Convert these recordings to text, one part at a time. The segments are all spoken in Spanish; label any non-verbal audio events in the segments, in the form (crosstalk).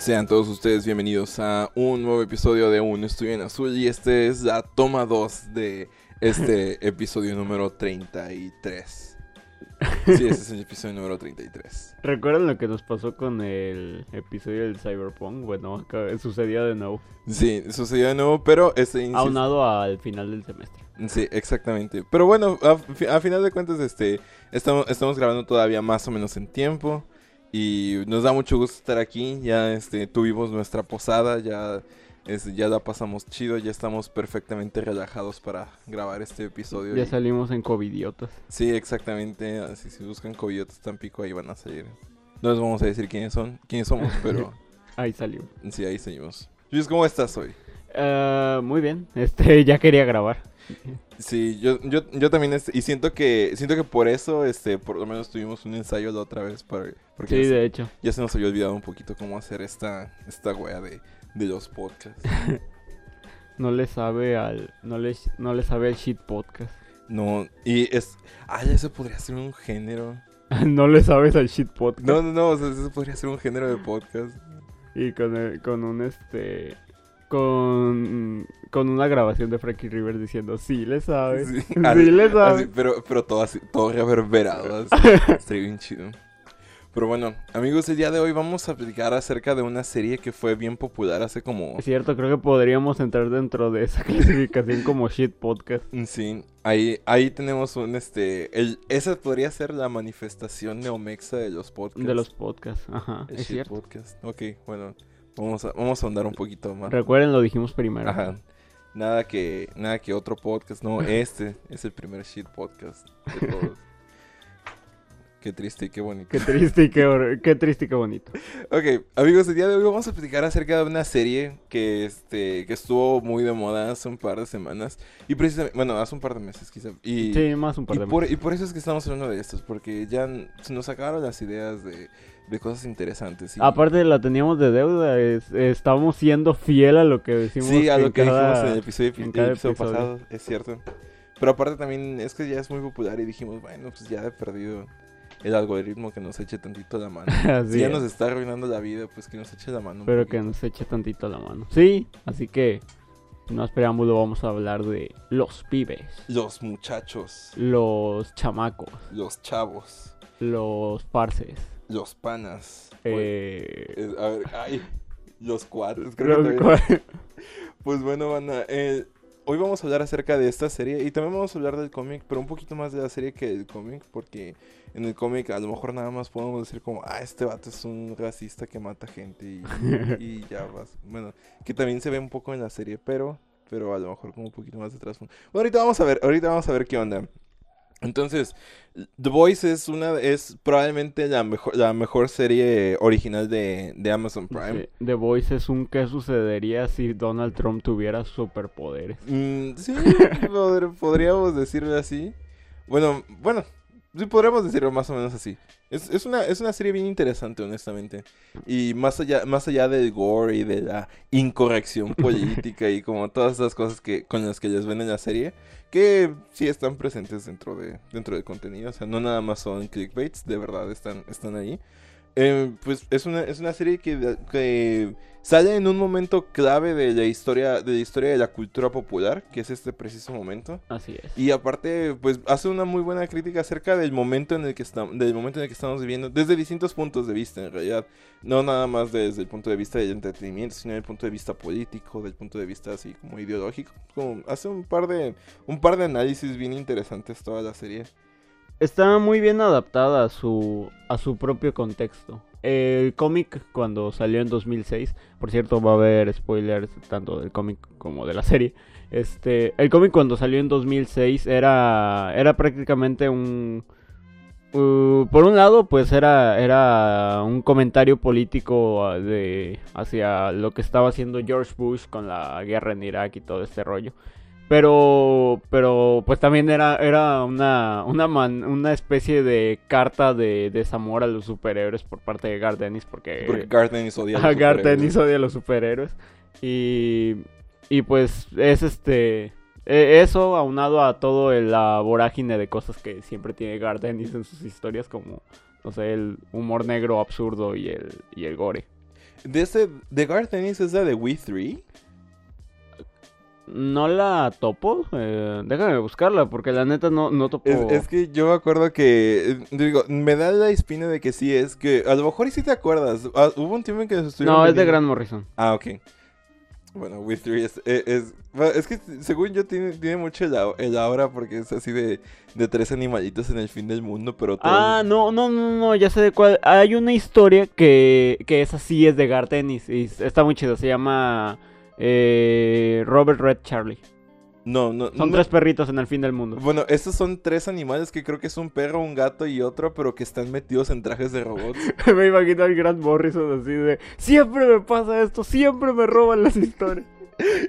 Sean todos ustedes bienvenidos a un nuevo episodio de Un Estudio en Azul y este es la toma 2 de este (laughs) episodio número 33. (laughs) Sí, este es el episodio número 33. ¿Recuerdan lo que nos pasó con el episodio del Cyberpunk? Bueno, sucedió de nuevo. Sí, sucedió de nuevo, pero este Aunado al final del semestre. Sí, exactamente. Pero bueno, a, a final de cuentas, este, estamos, estamos grabando todavía más o menos en tiempo. Y nos da mucho gusto estar aquí. Ya este, tuvimos nuestra posada, ya, es- ya la pasamos chido, ya estamos perfectamente relajados para grabar este episodio. Ya y- salimos en covidiotas. Sí, exactamente. Así si buscan Coyotes Tampico, ahí van a salir. No les vamos a decir quiénes son, quiénes somos, (laughs) pero Ahí salió. sí, ahí seguimos. Luis, ¿cómo estás hoy? Ah, muy bien, este, (laughs) ya quería grabar. Sí, yo, yo, yo también, este, y siento que, siento que por eso, este, por lo menos tuvimos un ensayo la otra vez, para, porque Sí, ya, de hecho. ya se nos había olvidado un poquito cómo hacer esta, esta wea de, de los podcasts. (laughs) No le sabe al. No le, no le sabe al shit podcast. No, y es, ah, ya se podría ser un género. (laughs) no le sabes al shit podcast. No, no, no, o sea, ese podría ser un género de podcast. Y con, el- con un este. Con, con una grabación de Frankie Rivers diciendo, sí le sabes. Sí, (laughs) Sí, así- le así, sabes. pero, pero todo así, todo reverberado. así. (laughs) Estaría bien chido. Pero bueno, amigos, el día de hoy vamos a platicar acerca de una serie que fue bien popular hace como... Es cierto, creo que podríamos entrar dentro de esa (laughs) clasificación como shit podcast. Sí, ahí, ahí tenemos un, este... El, esa podría ser la manifestación neomexa de los podcasts. De los podcasts, ajá, El es shit cierto. podcast. Ok, bueno, vamos a, vamos a andar un poquito más. Recuerden, lo dijimos primero. Ajá. Nada que, nada que otro podcast, no, (laughs) este es el primer shit podcast de (laughs) todos. qué triste y qué bonito. Qué triste y qué, qué triste y qué bonito. Ok, amigos, el día de hoy vamos a platicar acerca de una serie que, este, que estuvo muy de moda hace un par de semanas. Y precisamente, bueno, hace un par de meses quizá. Y, Sí, más un par de por, meses. y por eso es que estamos hablando de estos, porque ya se nos acabaron las ideas de, de cosas interesantes. y- Aparte la teníamos de deuda, es- estábamos siendo fiel a lo que decimos. sí, a lo que cada- dijimos en el episodio, en el episodio episodio. pasado, es cierto. Pero aparte también es que ya es muy popular y dijimos, bueno, pues ya he perdido el algoritmo que nos eche tantito la mano. (laughs) Así si ya es. nos está arruinando la vida, pues que nos eche la mano. Pero que nos eche tantito la mano. Sí, así que, sin más preámbulo, vamos a hablar de los pibes, Los muchachos, los chamacos, los chavos. los parces. Los panas. Eh, Eh, a ver, ay, los cuadros. Creo los que Pues bueno, banda, eh, hoy vamos a hablar acerca de esta serie y también vamos a hablar del cómic, pero un poquito más de la serie que del cómic, porque en el cómic a lo mejor nada más podemos decir como, ah, este vato es un racista que mata gente y, (laughs) y ya vas. Bueno, que también se ve un poco en la serie, pero, pero a lo mejor como un poquito más de trasfondo. Bueno, ahorita vamos a ver, ahorita vamos a ver qué onda. Entonces, The Voice es una es probablemente la mejor la mejor serie original de, de Amazon Prime. Sí, The Voice es un qué sucedería si Donald Trump tuviera superpoderes. Mm, (laughs) sí, pod- podríamos decirlo así. Bueno, bueno, sí podríamos decirlo más o menos así. Es, es una, es una serie bien interesante, honestamente. Y más allá, más allá del gore y de la incorrección (laughs) política y como todas esas cosas que, con las que les ven en la serie, que sí están presentes dentro de, dentro del contenido. O sea, no nada más son clickbaits, de verdad están, están ahí. Eh, pues es una, es una serie que, que sale en un momento clave de la historia de la historia de la cultura popular, que es este preciso momento. Así es. Y aparte, pues hace una muy buena crítica acerca del momento en el que estamos, del momento en el que estamos viviendo, desde distintos puntos de vista, en realidad. No nada más desde el punto de vista del entretenimiento, sino del punto de vista político, del punto de vista así como ideológico. Como hace un par de, un par de análisis bien interesantes toda la serie. Está muy bien adaptada a su, a su propio contexto. El cómic cuando salió en 2006, por cierto va a haber spoilers tanto del cómic como de la serie. Este, el cómic cuando salió en 2006 era, era prácticamente un... por un lado, pues era, era un comentario político de, hacia lo que estaba haciendo George Bush con la guerra en Irak y todo este rollo. Pero, pero pues también era, era una, una, man- una especie de carta de desamor a los superhéroes por parte de Garth Ennis porque, Porque Garth Ennis odia a los (laughs) Garth. Ennis odia a los superhéroes. Y, y pues es este... e- Eso aunado a todo el- la vorágine de cosas que siempre tiene Garth Ennis en sus historias como, no sé, el humor negro absurdo y el, y el gore. De este, de Garth Ennis es la de We 3. No la topo, eh, déjame buscarla porque la neta no, no topo. Es, es que yo me acuerdo que, digo, me da la espina de que sí es, que a lo mejor y sí te acuerdas. Ah, hubo un tiempo en que se estuvieron no, es de Grant Morrison. Ah, ok. Bueno, We 3 es, es, es, es que según yo tiene, tiene mucho el, el aura porque es así de, de tres animalitos en el fin del mundo, pero todos... Ah, no, no, no, no, ya sé de cuál. Hay una historia que, que esa sí es de Garth Ennis y está muy chida. Se llama eh, Robert Red Charlie. No, no, Son no- tres perritos en el fin del mundo. Bueno, estos son tres animales que creo que es un perro, un gato y otro, pero que están metidos en trajes de robots. (laughs) me imagino al Grant Morrison así de siempre me pasa esto, siempre me roban las historias. (laughs)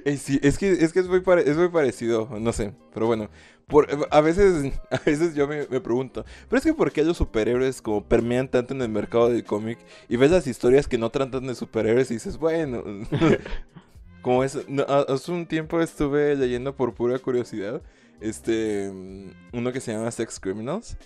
Eh, sí, es que, es que es muy, pare- es muy parecido, no sé, pero bueno. Por, a veces (laughs) a veces yo me, me pregunto, pero es que ¿por qué los superhéroes como permean tanto en el mercado del cómic y ves las historias que no tratan de superhéroes y dices, bueno, como es, no, ha- hace un tiempo estuve leyendo por pura curiosidad, este, mm, uno que se llama Sex Criminals.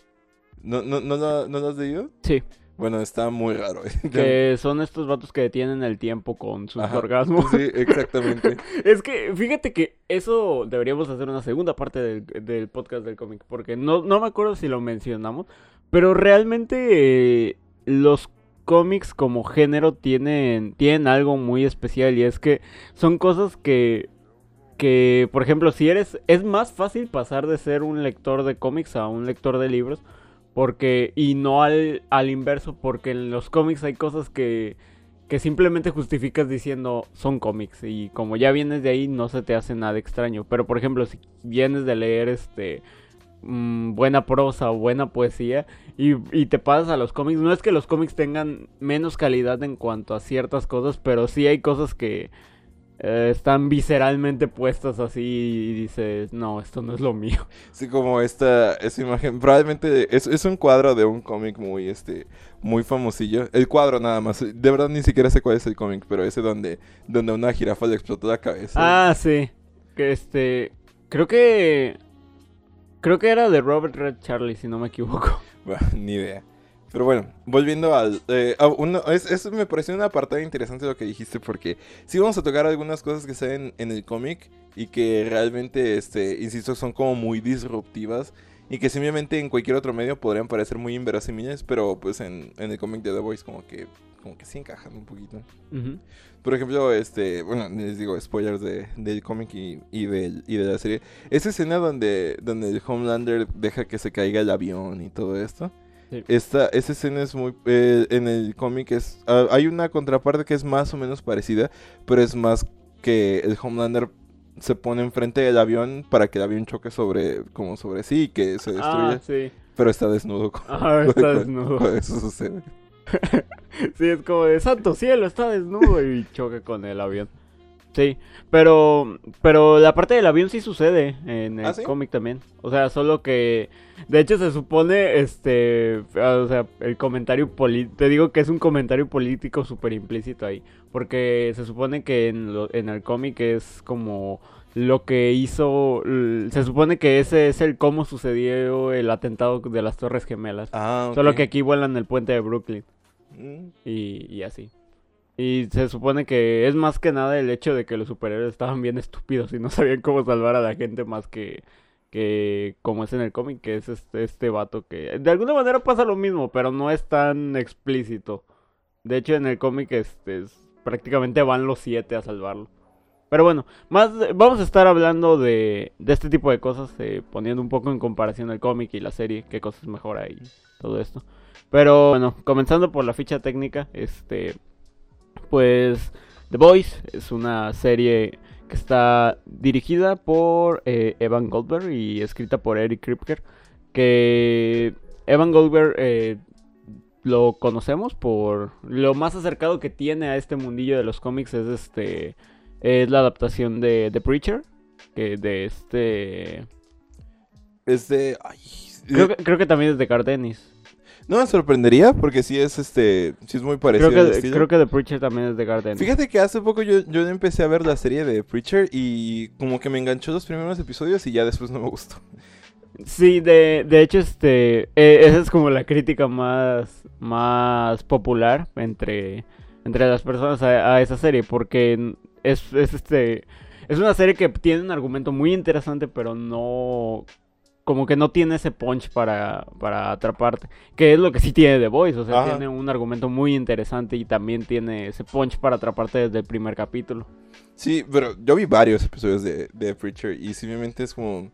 ¿No, no, no, lo, ¿no lo has leído? Sí, Bueno, está muy raro. que son estos vatos que detienen el tiempo con sus Ajá, orgasmos. Sí, exactamente. (laughs) Es que fíjate que eso deberíamos hacer una segunda parte del, del podcast del cómic, porque no, no me acuerdo si lo mencionamos, pero realmente eh, los cómics como género tienen, tienen algo muy especial y es que son cosas que, que, por ejemplo, si eres, es más fácil pasar de ser un lector de cómics a un lector de libros, porque, y no al, al inverso, porque en los cómics hay cosas que que simplemente justificas diciendo son cómics y como ya vienes de ahí no se te hace nada extraño. Pero por ejemplo, si vienes de leer este mm, buena prosa o buena poesía y, y te pasas a los cómics, no es que los cómics tengan menos calidad en cuanto a ciertas cosas, pero sí hay cosas que eh, están visceralmente puestas así y dices, no, esto no es lo mío. Sí, como esta, esa imagen, probablemente es, es un cuadro de un cómic muy, este, muy famosillo. El cuadro nada más, de verdad ni siquiera sé cuál es el cómic, pero ese donde, donde una jirafa le explotó la cabeza. Ah, sí. Que este, creo que... Creo que era de Robert Red Charlie, si no me equivoco. (laughs) Bueno, ni idea. Pero bueno, volviendo al... eh, uno- es- me pareció un apartado interesante lo que dijiste porque sí vamos a tocar algunas cosas que se ven en el cómic y que realmente, este, insisto, son como muy disruptivas y que simplemente en cualquier otro medio podrían parecer muy inverosímiles, pero pues en, en el cómic de The Voice como que, como que sí encajan un poquito. Por ejemplo, este, bueno, les digo spoilers de, del cómic y, y, de la serie. Esa escena donde, donde el Homelander deja que se caiga el avión y todo esto. Sí. Esta, esa escena es muy... eh, en el cómic es... ah, hay una contraparte que es más o menos parecida, pero es más que el Homelander se pone enfrente del avión para que el avión choque sobre como sobre sí y que se destruya, Ah, sí. pero está desnudo. (laughs) Ah, está (laughs) desnudo. eso sucede. (laughs) Sí, es como de santo cielo, está desnudo y choca con el avión. Sí, pero pero la parte del avión sí sucede en el ¿Ah, sí? cómic también. O sea, solo que de hecho se supone este, ah, o sea, el comentario político, te digo que es un comentario político súper implícito ahí, porque se supone que en, lo- en el cómic es como lo que hizo, se supone que ese es el cómo sucedió el atentado de las Torres Gemelas. Ah, Solo ok. que aquí vuelan el puente de Brooklyn Mm, y, y así. Y se supone que es más que nada el hecho de que los superhéroes estaban bien estúpidos y no sabían cómo salvar a la gente más que, que como es en el cómic, que es este, este vato que de alguna manera pasa lo mismo, pero no es tan explícito. De hecho, en el cómic este, es- prácticamente van los siete a salvarlo. Pero bueno, más vamos a estar hablando de, de este tipo de cosas, eh, poniendo un poco en comparación el cómic y la serie, qué cosas mejora y todo esto. Pero bueno, comenzando por la ficha técnica, este, pues The Boys es una serie que está dirigida por eh, Evan Goldberg y escrita por Eric Kripke. Que Evan Goldberg eh, lo conocemos por lo más acercado que tiene a este mundillo de los cómics es este es la adaptación de The Preacher que de este Es de... ay, creo que, creo que también es de Cardenis. No me sorprendería porque sí es este, sí es muy parecido Creo que, creo que The Preacher también es de Cardenis. Fíjate que hace poco yo, yo empecé a ver la serie de Preacher y como que me enganchó los primeros episodios y ya después no me gustó. Sí, de, de hecho, este, eh, esa es como la crítica más, más popular entre, entre las personas a, a esa serie, porque es, es este es una serie que tiene un argumento muy interesante, pero no como que no tiene ese punch para, para atraparte. Que es lo que sí tiene The Voice. O sea, Ajá. tiene un argumento muy interesante y también tiene ese punch para atraparte desde el primer capítulo. Sí, pero yo vi varios episodios de, de Preacher y simplemente es como...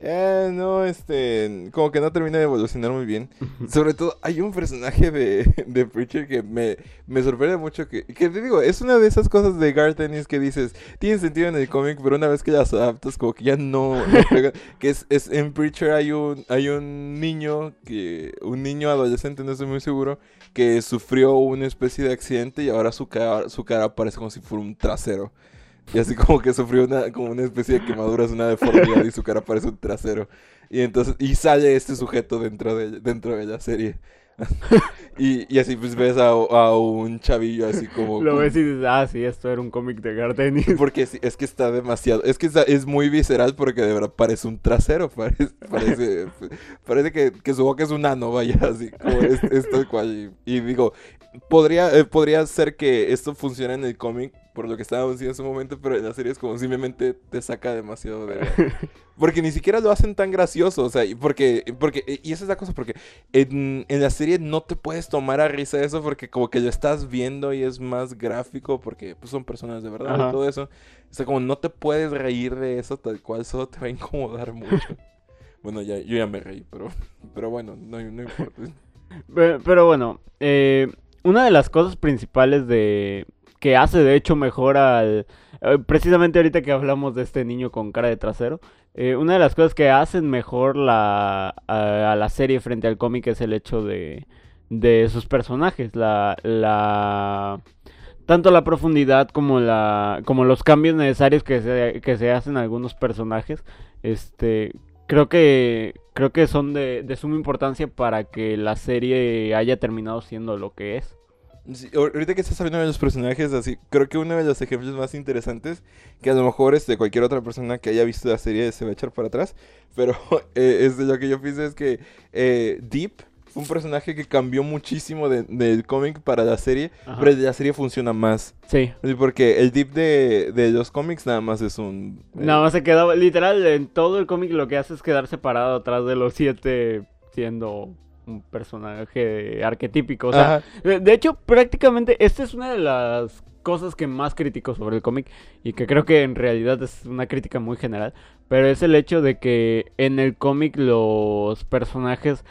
Eh, no, este... Como que no termina de evolucionar muy bien. (laughs) Sobre todo, hay un personaje de, (laughs) de Preacher que me, me sorprende mucho. Que, que te digo, es una de esas cosas de Garth Ennis que dices, tiene sentido en el cómic, pero una vez que las adaptas, como que ya no, no (laughs) pega. Que es, es en Preacher hay un, hay un niño, que un niño adolescente, no estoy muy seguro, que sufrió una especie de accidente y ahora su cara, su cara parece como si fuera un trasero. Y así como que sufrió una, como una especie de quemaduras, una deformidad y su cara parece un trasero. Y entonces, y sale este sujeto dentro de, dentro de la serie. (laughs) y, y así pues ves a, a un chavillo así como... Lo ves y dices, ah, sí, esto era un cómic de Gardenis. (laughs) Porque sí, es que está demasiado... Es que está- es muy visceral porque de verdad parece un trasero. (laughs) Parece, parece, parece que, que su boca es un ano, vaya, así como es, es tal cual. Y, y digo, podría, eh, podría ser que esto funcione en el cómic por lo que estábamos diciendo en su momento, pero en la serie es como simplemente te saca demasiado de... (laughs) Porque ni siquiera lo hacen tan gracioso, o sea, y porque, porque, y esa es la cosa, porque en, en la serie no te puedes tomar a risa eso porque como que lo estás viendo y es más gráfico porque pues, son personas de verdad Ajá. y todo eso. O sea, como no te puedes reír de eso tal cual, solo te va a incomodar mucho. (laughs) bueno, ya, yo ya me reí, pero, pero bueno, no, no importa. Pe- Pero bueno, eh, una de las cosas principales de que hace de hecho mejor al... eh, precisamente ahorita que hablamos de este niño con cara de trasero, eh, una de las cosas que hacen mejor la, a, a la serie frente al cómic es el hecho de, de sus personajes, la, la... Tanto la profundidad como la como los cambios necesarios que se, que se hacen algunos personajes, este, creo que creo que son de, de suma importancia para que la serie haya terminado siendo lo que es. Sí, ahor- ahorita que estás hablando de los personajes, así, creo que uno de los ejemplos más interesantes, que a lo mejor este, cualquier otra persona que haya visto la serie se va a echar para atrás, (laughs) pero eh, es de lo que yo pienso es que eh, Deep fue un personaje que cambió muchísimo de- del cómic para la serie, Ajá. pero la serie funciona más. Sí. Porque el Deep de, de los cómics nada más es un... eh, Nada más se quedaba, literal, en todo el cómic lo que hace es quedar separado atrás de los siete siendo un personaje arquetípico. O sea, de hecho, prácticamente esta es una de las cosas que más critico sobre el cómic y que creo que en realidad es una crítica muy general, pero es el hecho de que en el cómic los personajes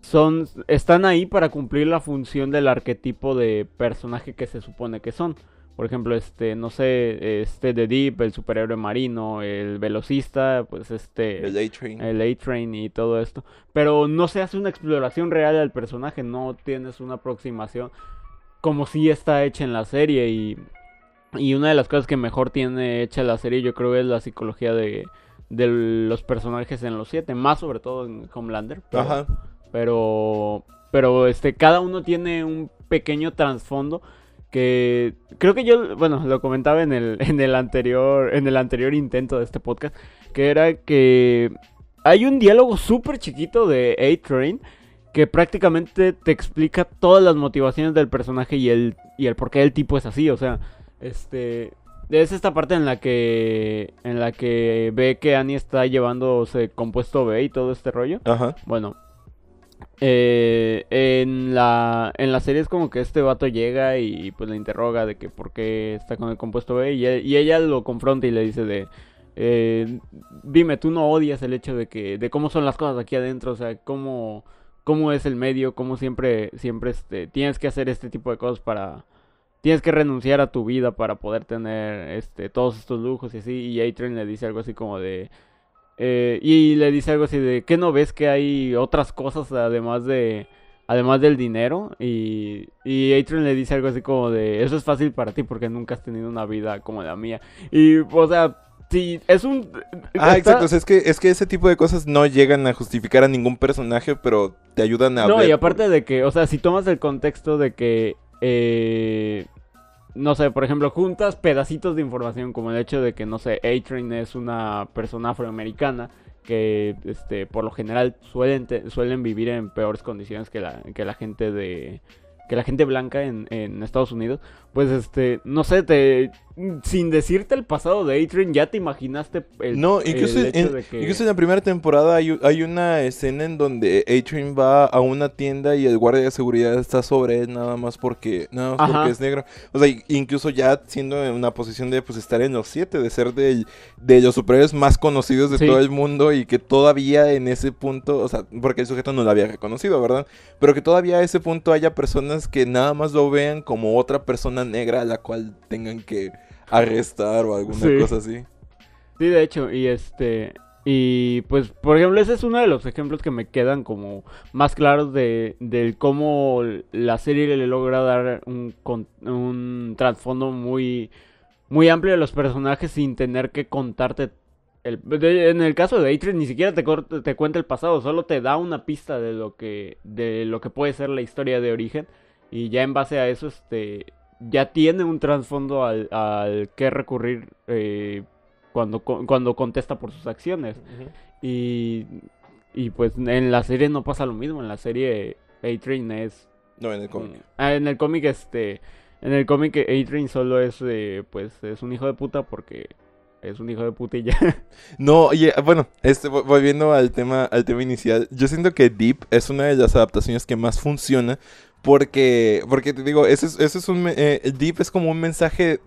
son están ahí para cumplir la función del arquetipo de personaje que se supone que son. Por ejemplo, este, no sé, este de Deep, el superhéroe marino, el velocista, pues este El A-Train. el A-Train y todo esto. Pero no se hace una exploración real al personaje, no tienes una aproximación como si está hecha en la serie. Y, y una de las cosas que mejor tiene hecha la serie, yo creo, es la psicología de, de los personajes en los siete, más sobre todo en Homelander. Pero, Ajá. pero, pero este, cada uno tiene un pequeño trasfondo que creo que yo, bueno, lo comentaba en el, (laughs) en el anterior, en el anterior intento de este podcast, que era que hay un diálogo súper chiquito de A-Train que prácticamente te explica todas las motivaciones del personaje y el, y el por qué el tipo es así, o sea, este... Es esta parte en la que en la que ve que Annie está llevándose compuesto B y todo este rollo. Ajá. Bueno, eh, en la en la serie es como que este vato llega y pues le interroga de que por qué está con el compuesto B y, ella lo confronta y le dice de eh, dime, tú no odias el hecho de que de cómo son las cosas aquí adentro, o sea, cómo cómo es el medio, cómo siempre siempre este tienes que hacer este tipo de cosas para tienes que renunciar a tu vida para poder tener este todos estos lujos y así y A-Train le dice algo así como de eh, y le dice algo así de, ¿qué no ves que hay otras cosas además de... Además del dinero, y, y Adrian le dice algo así como de, eso es fácil para ti porque nunca has tenido una vida como la mía. Y, o sea, sí, es un... Ah, está- exacto. o sea, es, que, es que ese tipo de cosas no llegan a justificar a ningún personaje, pero te ayudan a No, ver y aparte de que, o sea, si tomas el contexto de que, eh, no sé, por ejemplo, juntas pedacitos de información como el hecho de que, no sé, A-Train es una persona afroamericana que, este, por lo general suelen, suelen vivir en peores condiciones que la, que la gente de, que la gente blanca en, en Estados Unidos, pues este, no sé, te sin decirte el pasado de Adrian, ya te imaginaste el No, incluso, el hecho en, de que- incluso en la primera temporada hay, hay una escena en donde Adrian va a una tienda y el guardia de seguridad está sobre él nada más porque, nada más porque es negro. O sea, incluso ya siendo en una posición de pues estar en los siete, de ser del- de los superhéroes más conocidos de Sí. todo el mundo y que todavía en ese punto, o sea, porque el sujeto no lo había reconocido, ¿verdad? Pero que todavía a ese punto haya personas que nada más lo vean como otra persona negra a la cual tengan que arrestar o alguna Sí. cosa así. Sí, de hecho, y este. Y pues, por ejemplo, ese es uno de los ejemplos que me quedan como más claros de, cómo la serie le logra dar un, un trasfondo muy, muy amplio de los personajes sin tener que contarte. El, de- en el caso de Atreus ni siquiera te, te cuenta el pasado, solo te da una pista de lo que de lo que puede ser la historia de origen y ya en base a eso este ya tiene un trasfondo al, al que recurrir eh, cuando, cuando contesta por sus acciones. Y, y pues en la serie no pasa lo mismo. En la serie A-Train es... No, en el cómic. Ah, en el cómic este... En el cómic A-Train solo es eh, pues es un hijo de puta porque es un hijo de puta y ya. (laughs) No, oye, bueno, este, vo- volviendo al tema, al tema inicial, yo siento que Deep es una de las adaptaciones que más funciona porque, porque te digo, ese es, ese es un, eh, Deep es como un mensaje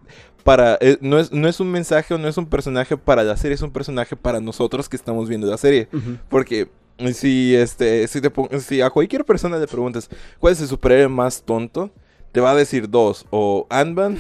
para, eh, no, es, no es un mensaje o no es un personaje para la serie, es un personaje para nosotros que estamos viendo la serie. Porque si, este, si, te pon- si a cualquier persona le preguntas cuál es el superhéroe más tonto, te va a decir dos, o Ant-Man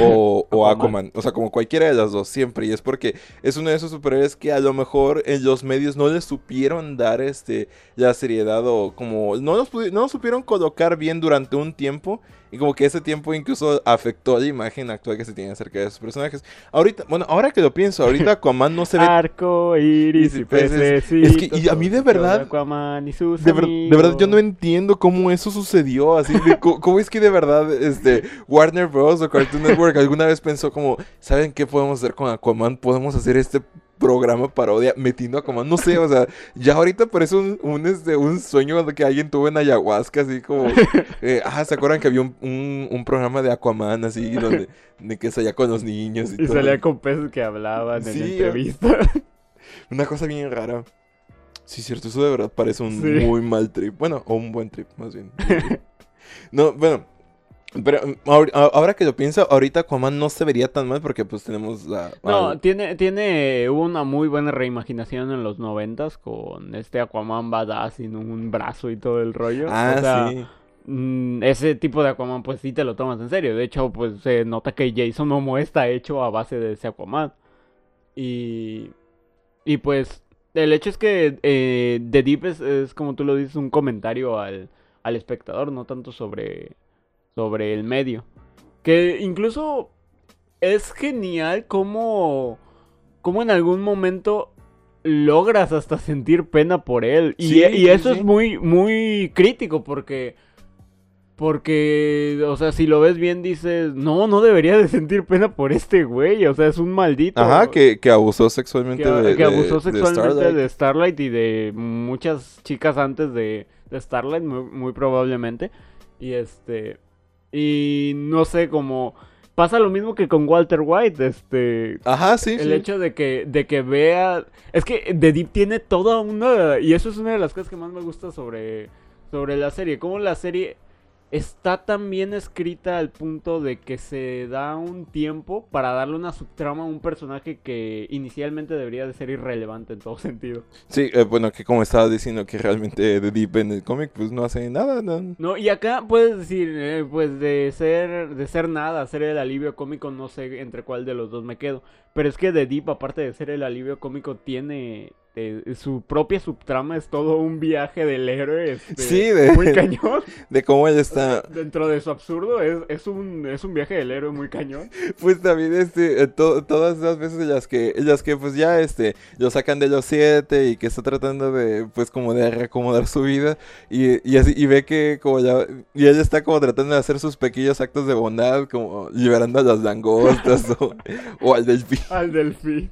o, (laughs) o Aquaman. O sea, como cualquiera de las dos, siempre. Y es porque es uno de esos superhéroes que a lo mejor en los medios no le supieron dar este, la seriedad o como no los, no los supieron colocar bien durante un tiempo. Y como que ese tiempo incluso afectó la imagen actual que se tiene acerca de esos personajes. Ahorita, bueno, ahora que lo pienso, ahorita (laughs) Aquaman no se ve Arco, iris Y peces. Es que, y a mí de verdad- Aquaman y sus De, ver- de verdad, yo no entiendo cómo eso sucedió. Así, de ¿cómo, es que de verdad este, Warner Bros. o Cartoon Network (laughs) alguna vez pensó como, ¿saben qué podemos hacer con Aquaman? Podemos hacer este programa parodia metiendo a Aquaman. No sé, o sea, ya ahorita parece un, un, este, un sueño que alguien tuvo en ayahuasca, así como... (laughs) eh, ah, ¿se acuerdan que había un, un, un programa de Aquaman así, donde (laughs) de que salía con los niños y, Y todo? salía con peces que hablaban Sí, en entrevistas. (laughs) Una cosa bien rara. Sí, cierto, eso de verdad parece un Sí. muy mal trip. Bueno, o un buen trip, más bien. no, bueno. Pero mm, ahora que lo pienso, ahorita Aquaman no se vería tan mal porque pues tenemos la... No, al- tiene, tiene una muy buena reimaginación en los noventas con este Aquaman badass sin un brazo y todo el rollo. Ah, O sea, sí. mm, ese tipo de Aquaman pues sí te lo tomas en serio. De hecho, pues se nota que Jason Momoa está hecho a base de ese Aquaman. Y, y pues el hecho es que eh, The Deep es, es, como tú lo dices, un comentario al, al espectador, no tanto sobre, sobre el medio. Que incluso es genial cómo, cómo en algún momento logras hasta sentir pena por él. Y, Sí, y sí, eso sí. es muy, muy crítico porque... Porque, o sea, si lo ves bien dices, no, no debería de sentir pena por este güey, o sea, es un maldito. Ajá, que, que abusó sexualmente que, de, que abusó de sexualmente Starlight. de Starlight y de muchas chicas antes de, de Starlight, muy, muy probablemente. Y este. Y no sé, como. Pasa lo mismo que con Walter White, este. Ajá, sí, El sí. hecho de que, de que vea. Es que The Deep tiene toda una. Y eso es una de las cosas que más me gusta sobre. Sobre la serie. Como la serie está tan bien escrita al punto de que se da un tiempo para darle una subtrama a un personaje que inicialmente debería de ser irrelevante en todo (laughs) sentido. Sí, eh, bueno, que como estaba diciendo que realmente The Deep en el cómic pues no hace nada. no. No, y acá puedes decir, eh, pues de ser, de ser nada, ser el alivio cómico, no sé entre cuál de los dos me quedo. Pero es que The Deep, aparte de ser el alivio cómico, tiene eh, su propia subtrama, es todo un viaje del héroe. este, Sí, de- Muy cañón. (laughs) De cómo él está... Dentro de su absurdo, es, es, un, es un viaje del héroe muy cañón. (laughs) Pues también este, eh, to- todas esas veces en las que, en las que pues ya este, lo sacan de los siete y que está tratando de, pues como de reacomodar su vida y, y así, y ve que como ya, y él está como tratando de hacer sus pequeños actos de bondad, como liberando a las langostas (laughs) o, o al delfín. Al delfín.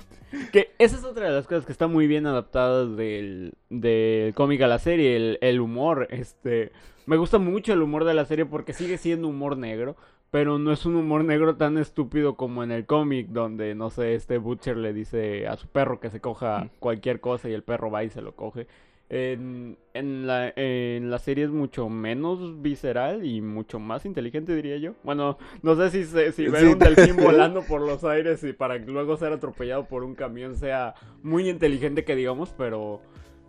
Que esa es otra de las cosas que está muy bien adaptadas del, del cómic a la serie, el, el humor, este... Me gusta mucho el humor de la serie porque sigue siendo humor negro, pero no es un humor negro tan estúpido como en el cómic, donde, no sé, este Butcher le dice a su perro que se coja cualquier cosa y el perro va y se lo coge. En, en, la, en la serie es mucho menos visceral y mucho más inteligente, diría yo. Bueno, no sé si, se- si ver Sí. un delfín (laughs) volando por los aires y para luego ser atropellado por un camión sea muy inteligente que digamos, pero...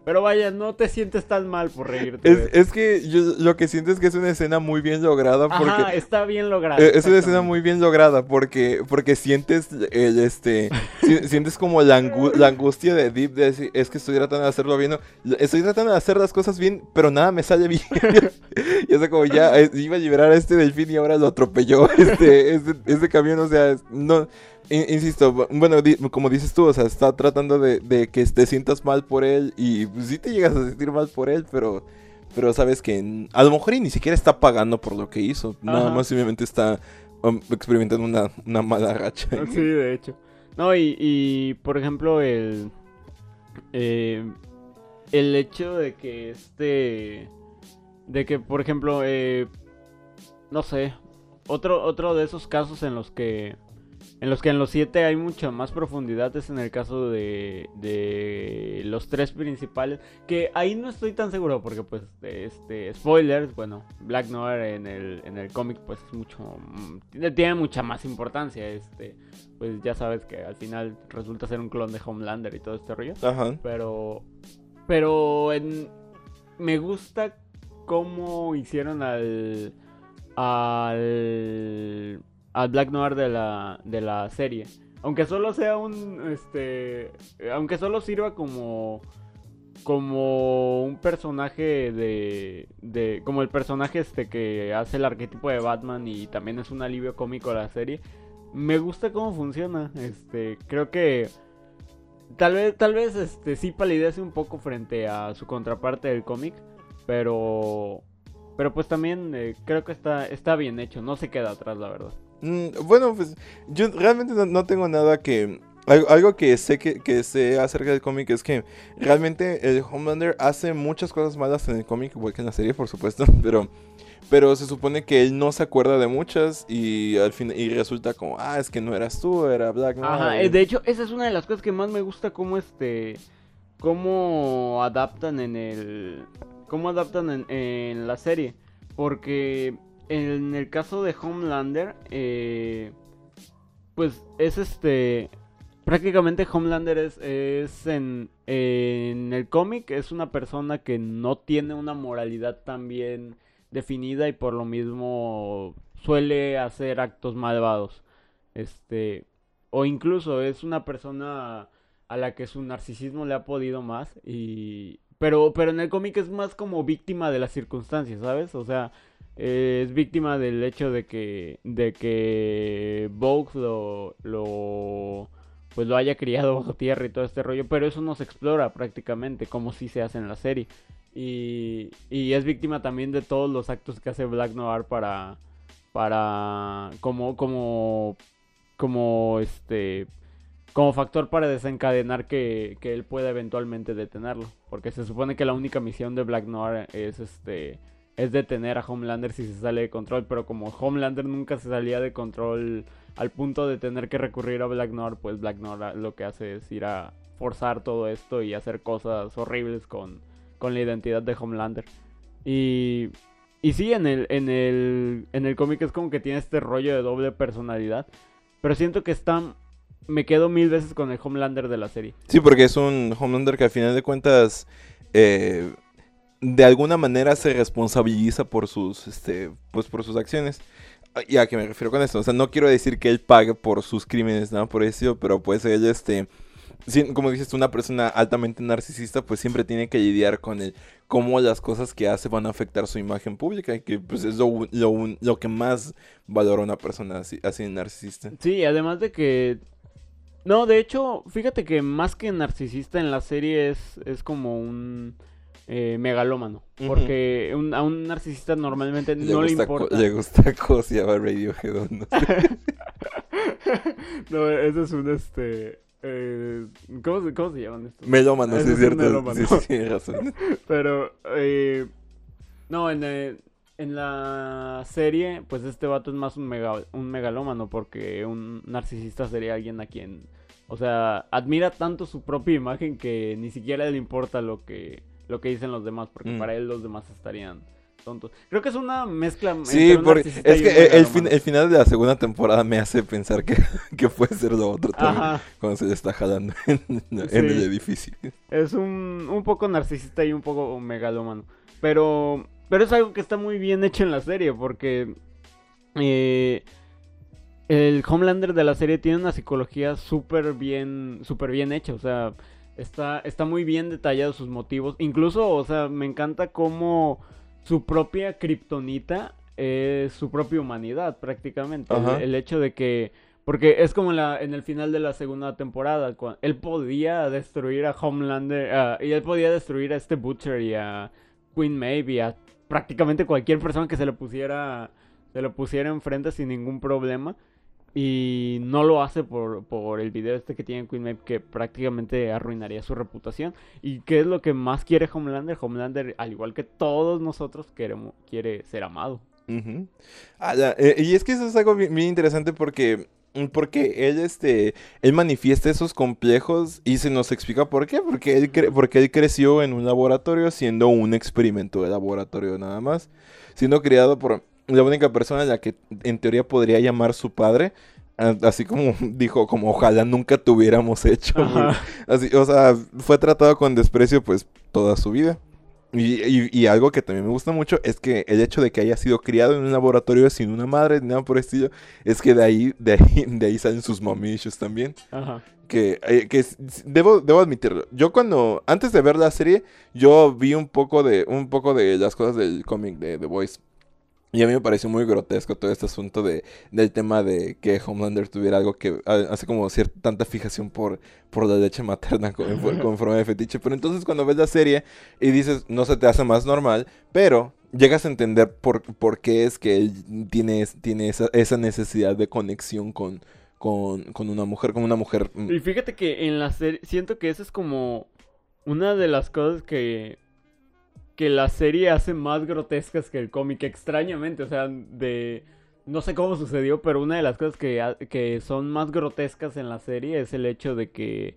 Pero vaya, no te sientes tan mal por reírte. Es, es que yo lo que siento es que es una escena muy bien lograda porque... Ajá, está bien logrado. Eh, Es una escena muy bien lograda porque, porque sientes el, este, si- sientes como la, angu- la angustia de Deep de decir, es que estoy tratando de hacerlo bien, no, estoy tratando de hacer las cosas bien, pero nada me sale bien. (laughs) y es como ya eh, iba a liberar a este delfín y ahora lo atropelló (laughs) este, este, este camión, o sea, no, insisto, bu- bueno, di- como dices tú, o sea, está tratando de, de que te sientas mal por él y pues, sí te llegas a sentir mal por él, pero... Pero sabes que a lo mejor y ni siquiera está pagando por lo que hizo. Nada más simplemente está um, experimentando una, una mala racha. Sí, de hecho. No, y, y por ejemplo, el. eh, el hecho de que este. De que, por ejemplo, eh, no sé. Otro, otro de esos casos en los que. En los que en los 7 hay mucha más profundidad es en el caso de, de los tres principales. Que ahí no estoy tan seguro porque pues este spoilers, bueno, Black Noir en el, en el cómic pues es mucho mm, tiene, tiene mucha más importancia, este pues ya sabes que al final resulta ser un clon de Homelander y todo este rollo, Ajá. pero pero en, me gusta cómo hicieron al al al Black Noir de la de la serie. Aunque solo sea un este aunque solo sirva como como un personaje de, de como el personaje este que hace el arquetipo de Batman y también es un alivio cómico a la serie. Me gusta cómo funciona. Este, creo que tal vez tal vez este sí palidece un poco frente a su contraparte del cómic, pero pero pues también eh, creo que está está bien hecho, no se queda atrás, la verdad. Mm, bueno, pues yo realmente no, no tengo nada que... Algo, algo que sé que, que sé acerca del cómic es que realmente el Homelander hace muchas cosas malas en el cómic, igual que en la serie, por supuesto, (laughs) pero, pero se supone que él no se acuerda de muchas y al fin y resulta como, ah, es que no eras tú, era Black. Ajá, eh, de hecho, esa es una de las cosas que más me gusta cómo este cómo adaptan en el cómo adaptan en, en la serie, porque en el caso de Homelander eh, pues es este prácticamente Homelander es, es en, en el cómic es una persona que no tiene una moralidad tan bien definida y por lo mismo suele hacer actos malvados. Este, o incluso es una persona a la que su narcisismo le ha podido más y pero pero en el cómic es más como víctima de las circunstancias, ¿sabes? O sea, eh, es víctima del hecho de que de que Vogue lo lo pues lo haya criado (laughs) bajo tierra y todo este rollo, pero eso no se explora prácticamente como si se hace en la serie. Y, y es víctima también de todos los actos que hace Black Noir para para como como como este como factor para desencadenar que, que él pueda eventualmente detenerlo porque se supone que la única misión de Black Noir es este es detener a Homelander si se sale de control pero como Homelander nunca se salía de control al punto de tener que recurrir a Black Noir pues Black Noir lo que hace es ir a forzar todo esto y hacer cosas horribles con, con la identidad de Homelander y y sí, en el, en el, en el cómic es como que tiene este rollo de doble personalidad. Pero siento que está... Me quedo mil veces con el Homelander de la serie. Sí, porque es un Homelander que al final de cuentas eh, de alguna manera se responsabiliza por sus este pues por sus acciones. Ah, ¿Y a qué me refiero con esto? O sea, no quiero decir que él pague por sus crímenes, nada por eso, pero pues él este como dices, una persona altamente narcisista pues siempre tiene que lidiar con el cómo las cosas que hace van a afectar su imagen pública que pues es lo, lo, lo que más valora una persona así, así narcisista. Sí, además de que... No, de hecho, fíjate que más que narcisista en la serie es, es como un eh, megalómano. Porque un- a un narcisista normalmente no le importa. le gusta (laughs) cómo se llama Radiohead. ¿o no? (laughs) no, ese es un este... eh, ¿cómo, se, ¿Cómo se llaman estos? Melómano, sí es cierto. melómano. Sí, sí, razón. (laughs) Pero, eh, No, en, eh, en la serie, pues este vato es más un, mega, un megalómano, porque un narcisista sería alguien a quien, o sea, admira tanto su propia imagen que ni siquiera le importa lo que, lo que dicen los demás, porque Mm. para él los demás estarían tontos. Creo que es una mezcla. Sí, porque es que el, fin- final de la segunda temporada me hace pensar que, (laughs) que puede ser lo otro también. Ajá. Cuando se le está jalando en, en Sí. el edificio. Es un, un poco narcisista y un poco megalómano. Pero, pero es algo que está muy bien hecho en la serie porque eh, el Homelander de la serie tiene una psicología súper bien, súper bien hecha. O sea, está, está muy bien detallado sus motivos. Incluso, o sea, me encanta cómo su propia kriptonita es su propia humanidad prácticamente. El- hecho de que... Porque es como en, la, en el final de la segunda temporada. él podía destruir a Homelander. ah, y él podía destruir a este Butcher y a Queen Maeve y a prácticamente cualquier persona que se le pusiera. Se le pusiera enfrente sin ningún problema. Y no lo hace por, por el video este que tiene Queen Maeve que prácticamente arruinaría su reputación. ¿Y qué es lo que más quiere Homelander? Homelander, al igual que todos nosotros, queremos, quiere ser amado. Ujú. Ah, ya, eh, y es que eso es algo bien, bien interesante porque, mm, porque él, este, él manifiesta esos complejos y se nos explica por qué. Porque él, cre- porque él creció en un laboratorio siendo un experimento de laboratorio nada más. Siendo criado por la única persona a la que en teoría podría llamar su padre. Así como (laughs) dijo, como ojalá nunca tuviéramos hecho. Así, o sea, fue tratado con desprecio pues toda su vida. Y, y- y algo que también me gusta mucho es que el hecho de que haya sido criado en un laboratorio sin una madre ni nada por el estilo, es que de ahí, de ahí, (laughs) de ahí salen sus mommy issues también. Ajá. Que, eh, que debo, debo admitirlo. Yo cuando, antes de ver la serie, yo vi un poco de, un poco de las cosas del cómic de The Voice. Y a mí me pareció muy grotesco todo este asunto de, del tema de que Homelander tuviera algo que hace como cierta tanta fijación por, por la leche materna con, (laughs) con forma de fetiche. Pero entonces cuando ves la serie y dices, no se te hace más normal, pero llegas a entender por, por qué es que él tiene, tiene esa, esa necesidad de conexión con, con, con una mujer, con una mujer. mm, Y fíjate que en la serie, siento que esa es como una de las cosas que, que la serie hace más grotescas que el cómic, extrañamente, o sea, de... No sé cómo sucedió, pero una de las cosas que, que son más grotescas en la serie es el hecho de que...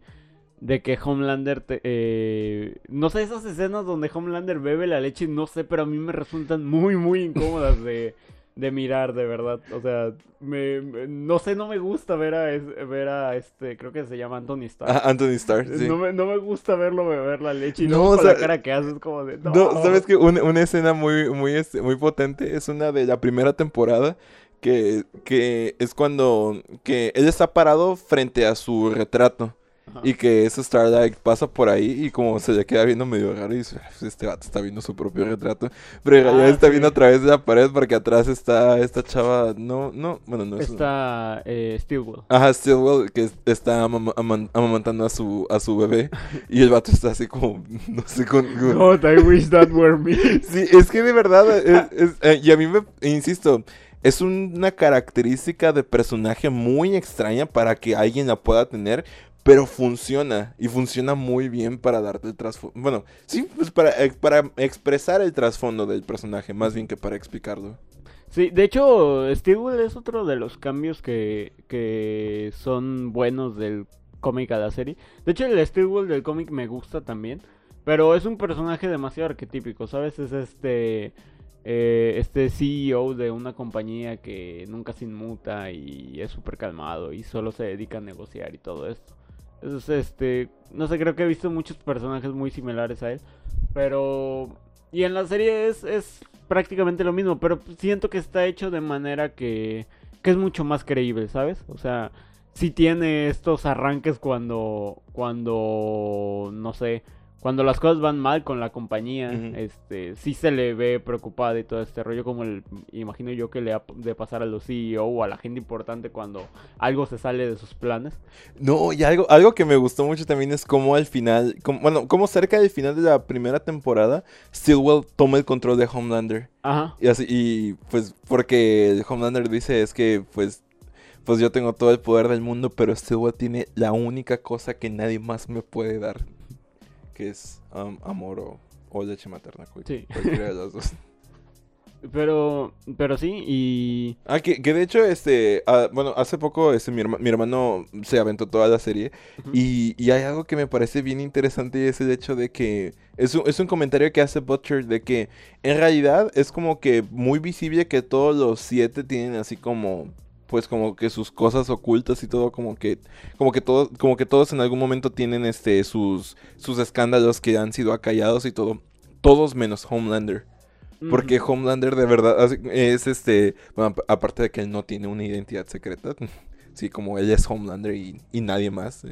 De que Homelander... te- eh, no sé, esas escenas donde Homelander bebe la leche, no sé, pero a mí me resultan muy, muy incómodas de, de mirar, de verdad. O sea, me, me- no sé, no me gusta ver a, es- ver a este, creo que se llama Anthony Starr. Ah, Anthony Starr, sí. No, me, no me gusta verlo beber la leche y No, o sea, la cara que hace es como de... No, No, ¿sabes? Una, una escena muy, muy, este, muy potente es una de la primera temporada que, que es cuando que él está parado frente a su retrato Ajá. y que ese Starlight pasa por ahí y como se le queda viendo medio raro y dice, "Pues este gato está viendo su propio retrato, pero en realidad Ah, está sí. viendo a través de la pared porque atrás está esta chava, no, no, bueno, no es... Está eh, Steelwell. Ajá, Stillwell, que es- está amam- aman- amamantando a su, a su bebé (laughs) y el vato está así como, no sé, con... con- God, I wish that were me. (laughs) Sí, es que de verdad, es- es- eh, y a mí me, insisto, es una característica de personaje muy extraña para que alguien la pueda tener, pero funciona, y funciona muy bien para darte el trasfondo. Bueno, sí, pues para, eh, para expresar el trasfondo del personaje, más bien que para explicarlo. Sí, de hecho, Steelwell es otro de los cambios que, que son buenos del cómic a la serie. De hecho, el Steelwell del cómic me gusta también, pero es un personaje demasiado arquetípico, ¿sabes? Es este... eh, este CEO de una compañía que nunca se inmuta y es súper calmado y solo se dedica a negociar y todo esto. Entonces, este, no sé, creo que he visto muchos personajes muy similares a él, pero... Y en la serie es, es prácticamente lo mismo, pero siento que está hecho de manera que, que es mucho más creíble, ¿sabes? O sea, sí tiene estos arranques cuando, cuando, no sé, cuando las cosas van mal con la compañía, este, sí se le ve preocupada y todo este rollo, como el, imagino yo que le ha de pasar a los CEO o a la gente importante cuando algo se sale de sus planes. No, y algo, algo que me gustó mucho también es cómo al final, como- bueno, como cerca del final de la primera temporada, Stillwell toma el control de Homelander. Ajá. Y así, y pues porque el Homelander dice es que pues pues yo tengo todo el poder del mundo, pero Stillwell tiene la única cosa que nadie más me puede dar, que es um, amor o, o leche materna, Sí. cualquiera de las dos. (laughs) Pero, pero sí, y... Ah, que, que de hecho, este, ah, bueno, hace poco este, mi, herma- mi hermano se aventó toda la serie y, y hay algo que me parece bien interesante y es el hecho de que es un, es un comentario que hace Butcher de que en realidad es como que muy visible que todos los siete tienen así como pues como que sus cosas ocultas y todo como que como que todos como que todos en algún momento tienen este sus sus escándalos que han sido acallados y todo todos menos Homelander porque. Homelander de verdad es este. Bueno, ap- aparte de que él no tiene una identidad secreta. (laughs) Sí, como él es Homelander y, y nadie más.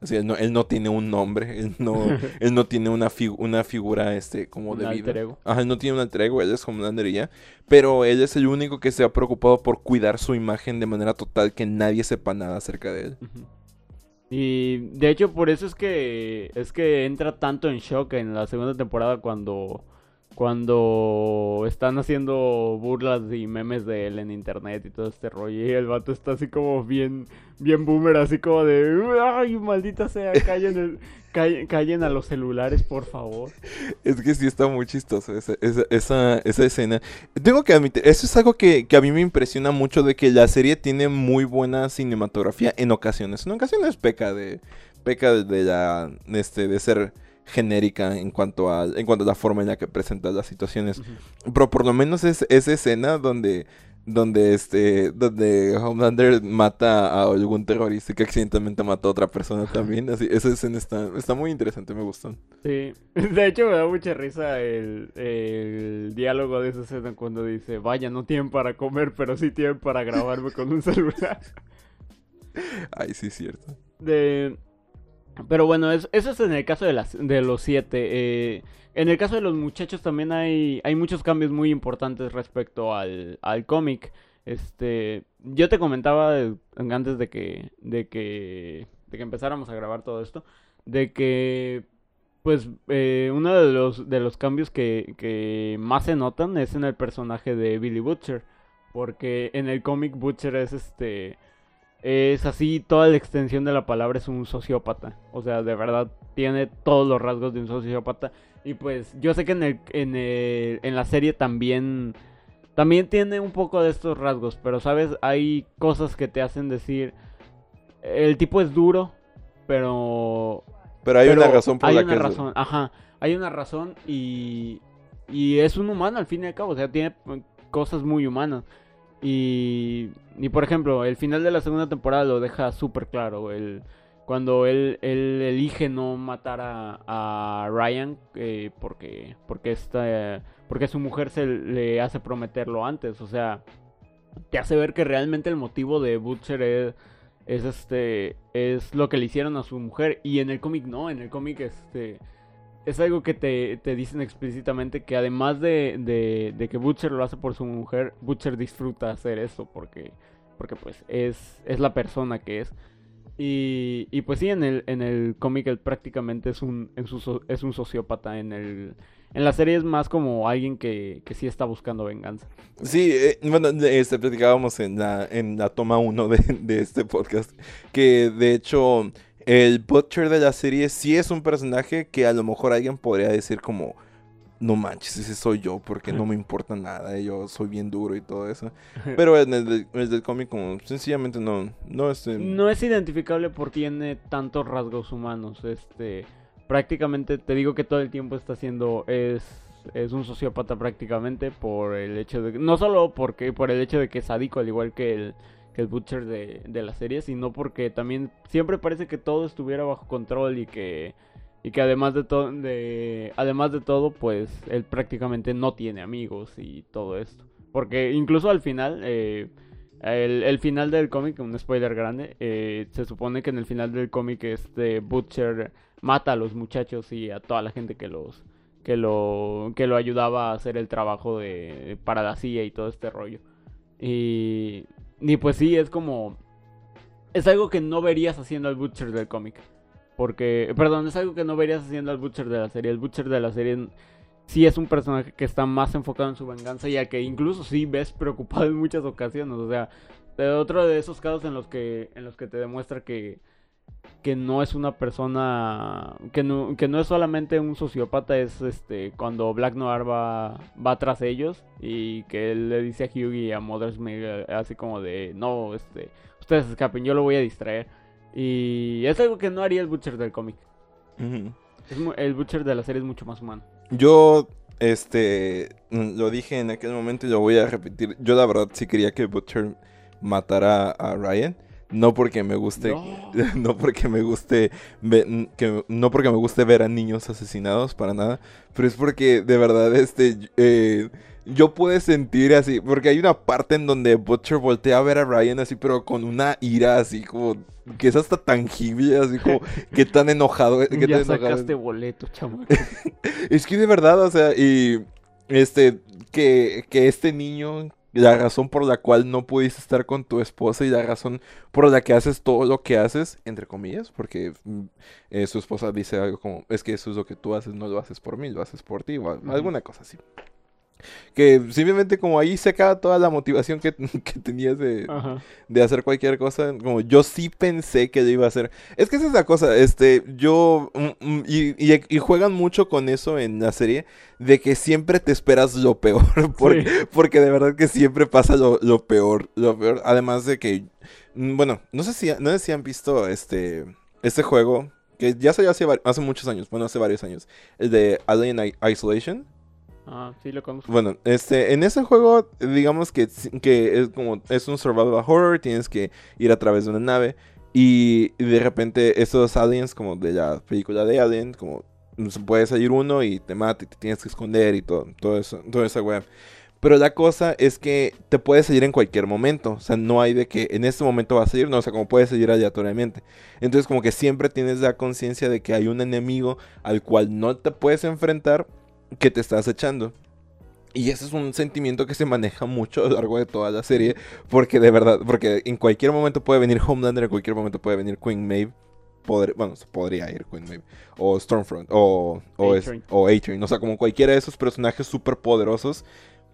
Eh. Así, él no, él no tiene un nombre. Él no, (laughs) él no tiene una, figu- una figura este como Un de alter vida. ego. Ajá, él no tiene un alter ego, él es Homelander y ya. Pero él es el único que se ha preocupado por cuidar su imagen de manera total, que nadie sepa nada acerca de él. Y de hecho por eso es que es que entra tanto en shock en la segunda temporada cuando cuando están haciendo burlas y memes de él en internet y todo este rollo y el vato está así como bien bien boomer así como de ay maldita sea callen el- (laughs) callen, callen a los celulares por favor Es que sí está muy chistoso esa, esa, esa, esa escena. Tengo que admitir, eso es algo que, que a mí me impresiona mucho de que la serie tiene muy buena cinematografía en ocasiones. En ocasiones peca de peca de la este de ser genérica en cuanto a en cuanto a la forma en la que presenta las situaciones. Pero por lo menos es esa escena donde donde este donde Homelander mata a algún terrorista que accidentalmente mató a otra persona también. Así, esa escena está, está muy interesante, me gustó. Sí, (laughs) de hecho me da mucha risa el, el diálogo de esa escena cuando dice, vaya, no tienen para comer, pero sí tienen para grabarme con un celular. (laughs) Ay, sí, cierto. De... Pero bueno, es- eso es en el caso de, las, de los siete. eh, en el caso de los muchachos también hay, hay muchos cambios muy importantes respecto al, al cómic. Este, yo te comentaba antes de que, de que, de que empezáramos a grabar todo esto, de que, pues, eh, uno de los, de los cambios que, que más se notan es en el personaje de Billy Butcher, porque en el cómic Butcher es este, es así, toda la extensión de la palabra es un sociópata. O sea, de verdad tiene todos los rasgos de un sociópata. Y pues yo sé que en, el, en, el- en la serie también, también tiene un poco de estos rasgos. Pero, ¿sabes? Hay cosas que te hacen decir, el tipo es duro, pero... Pero hay pero una razón por hay la una que es- razón, ajá. Hay una razón y, y es un humano al fin y al cabo. O sea, tiene eh, cosas muy humanas. Y, y por ejemplo, el final de la segunda temporada lo deja súper claro. El, cuando él, él elige no matar a, a Ryan eh, porque, porque, esta, porque su mujer se le hace prometerlo antes. O sea, te hace ver que realmente el motivo de Butcher es, es este es lo que le hicieron a su mujer. Y en el cómic no, en el cómic este es algo que te, te dicen explícitamente que además de, de, que Butcher lo hace por su mujer, Butcher disfruta hacer eso porque, porque pues es, es la persona que es. Y, y pues sí, en el, en el cómic él prácticamente es un, en su es un sociópata. En, el, en la serie es más como alguien que, que sí está buscando venganza. Sí, eh, bueno, este, platicábamos en la, en la toma 1 de, de este podcast que de hecho el Butcher de la serie sí es un personaje que a lo mejor alguien podría decir como, no manches, ese soy yo porque no me importa nada, yo soy bien duro y todo eso. Pero en el, del- el del cómic como sencillamente no, no este... No es identificable porque tiene tantos rasgos humanos. Este, prácticamente te digo que todo el tiempo está haciendo es es un sociópata prácticamente por el hecho de no solo porque por el hecho de que es sádico al igual que el que el butcher de, de la serie, sino porque también siempre parece que todo estuviera bajo control y que y que además de todo de además de todo pues él prácticamente no tiene amigos y todo esto porque incluso al final eh, el, el final del cómic, un spoiler grande, eh, se supone que en el final del cómic este Butcher mata a los muchachos y a toda la gente que los que lo que lo ayudaba a hacer el trabajo de para la CIA y todo este rollo. Y y pues sí, es como es algo que no verías haciendo al Butcher del cómic. Porque, perdón, es algo que no verías haciendo al Butcher de la serie. El Butcher de la serie sí es un personaje que está más enfocado en su venganza y al que incluso sí ves preocupado en muchas ocasiones. O sea, otro de esos casos en los que, en los que te demuestra que, que no es una persona que no, que no es solamente un sociópata es este cuando Black Noir va va tras ellos y que él le dice a Hugh y a Mother's Milk así como de no este ustedes escapen yo lo voy a distraer y es algo que no haría el Butcher del cómic. Es el Butcher de la serie es mucho más humano Yo, este, lo dije en aquel momento y lo voy a repetir. Yo la verdad sí quería que Butcher matara a Ryan. No porque me guste, No. (laughs) no, porque me guste, ve- que, no porque me guste ver a niños asesinados para nada, pero es porque de verdad, este, eh, yo pude sentir así, porque hay una parte en donde Butcher voltea a ver a Ryan así, pero con una ira así como que es hasta tangible, así como (laughs) que tan enojado, que ya tan enojado. sacaste boleto chamaco (laughs) Es que de verdad, o sea, y este, que, que este niño, la razón por la cual no pudiste estar con tu esposa y la razón por la que haces todo lo que haces, entre comillas, porque mm, eh, su esposa dice algo como, es que eso es lo que tú haces, no lo haces por mí, lo haces por ti, o alguna cosa así. Que simplemente como ahí se acaba toda la motivación que, (laughs) que tenías de, de hacer cualquier cosa. Como yo sí pensé que lo iba a hacer. Es que esa es la cosa, este, yo, mm, mm, y, y- y juegan mucho con eso en la serie, de que siempre te esperas lo peor, (laughs) por- Sí. porque de verdad que siempre pasa lo, lo peor, lo peor. Además de que, mm, bueno, no sé si, no sé si han visto este, este juego, que ya salió hace, hace muchos años, bueno, hace varios años, el de Alien I- Isolation. Ah, sí lo conozco. Bueno, este, en ese juego, digamos que, que es como, es un survival horror, tienes que ir a través de una nave y de repente esos aliens, como de la película de Alien, como puede salir uno y te mata y te tienes que esconder y todo, todo eso, toda esa wea. Pero la cosa es que te puede salir en cualquier momento. O sea, no hay de que en este momento va a salir, no, o sea, como puede salir aleatoriamente. Entonces, como que siempre tienes la conciencia de que hay un enemigo al cual no te puedes enfrentar que te estás echando. Y ese es un sentimiento que se maneja mucho a lo largo de toda la serie. Porque de verdad, porque en cualquier momento puede venir Homelander, en cualquier momento puede venir Queen Maeve. Bueno, podría ir Queen Maeve. O Stormfront. O, o, es- o. O sea, como cualquiera de esos personajes súper poderosos.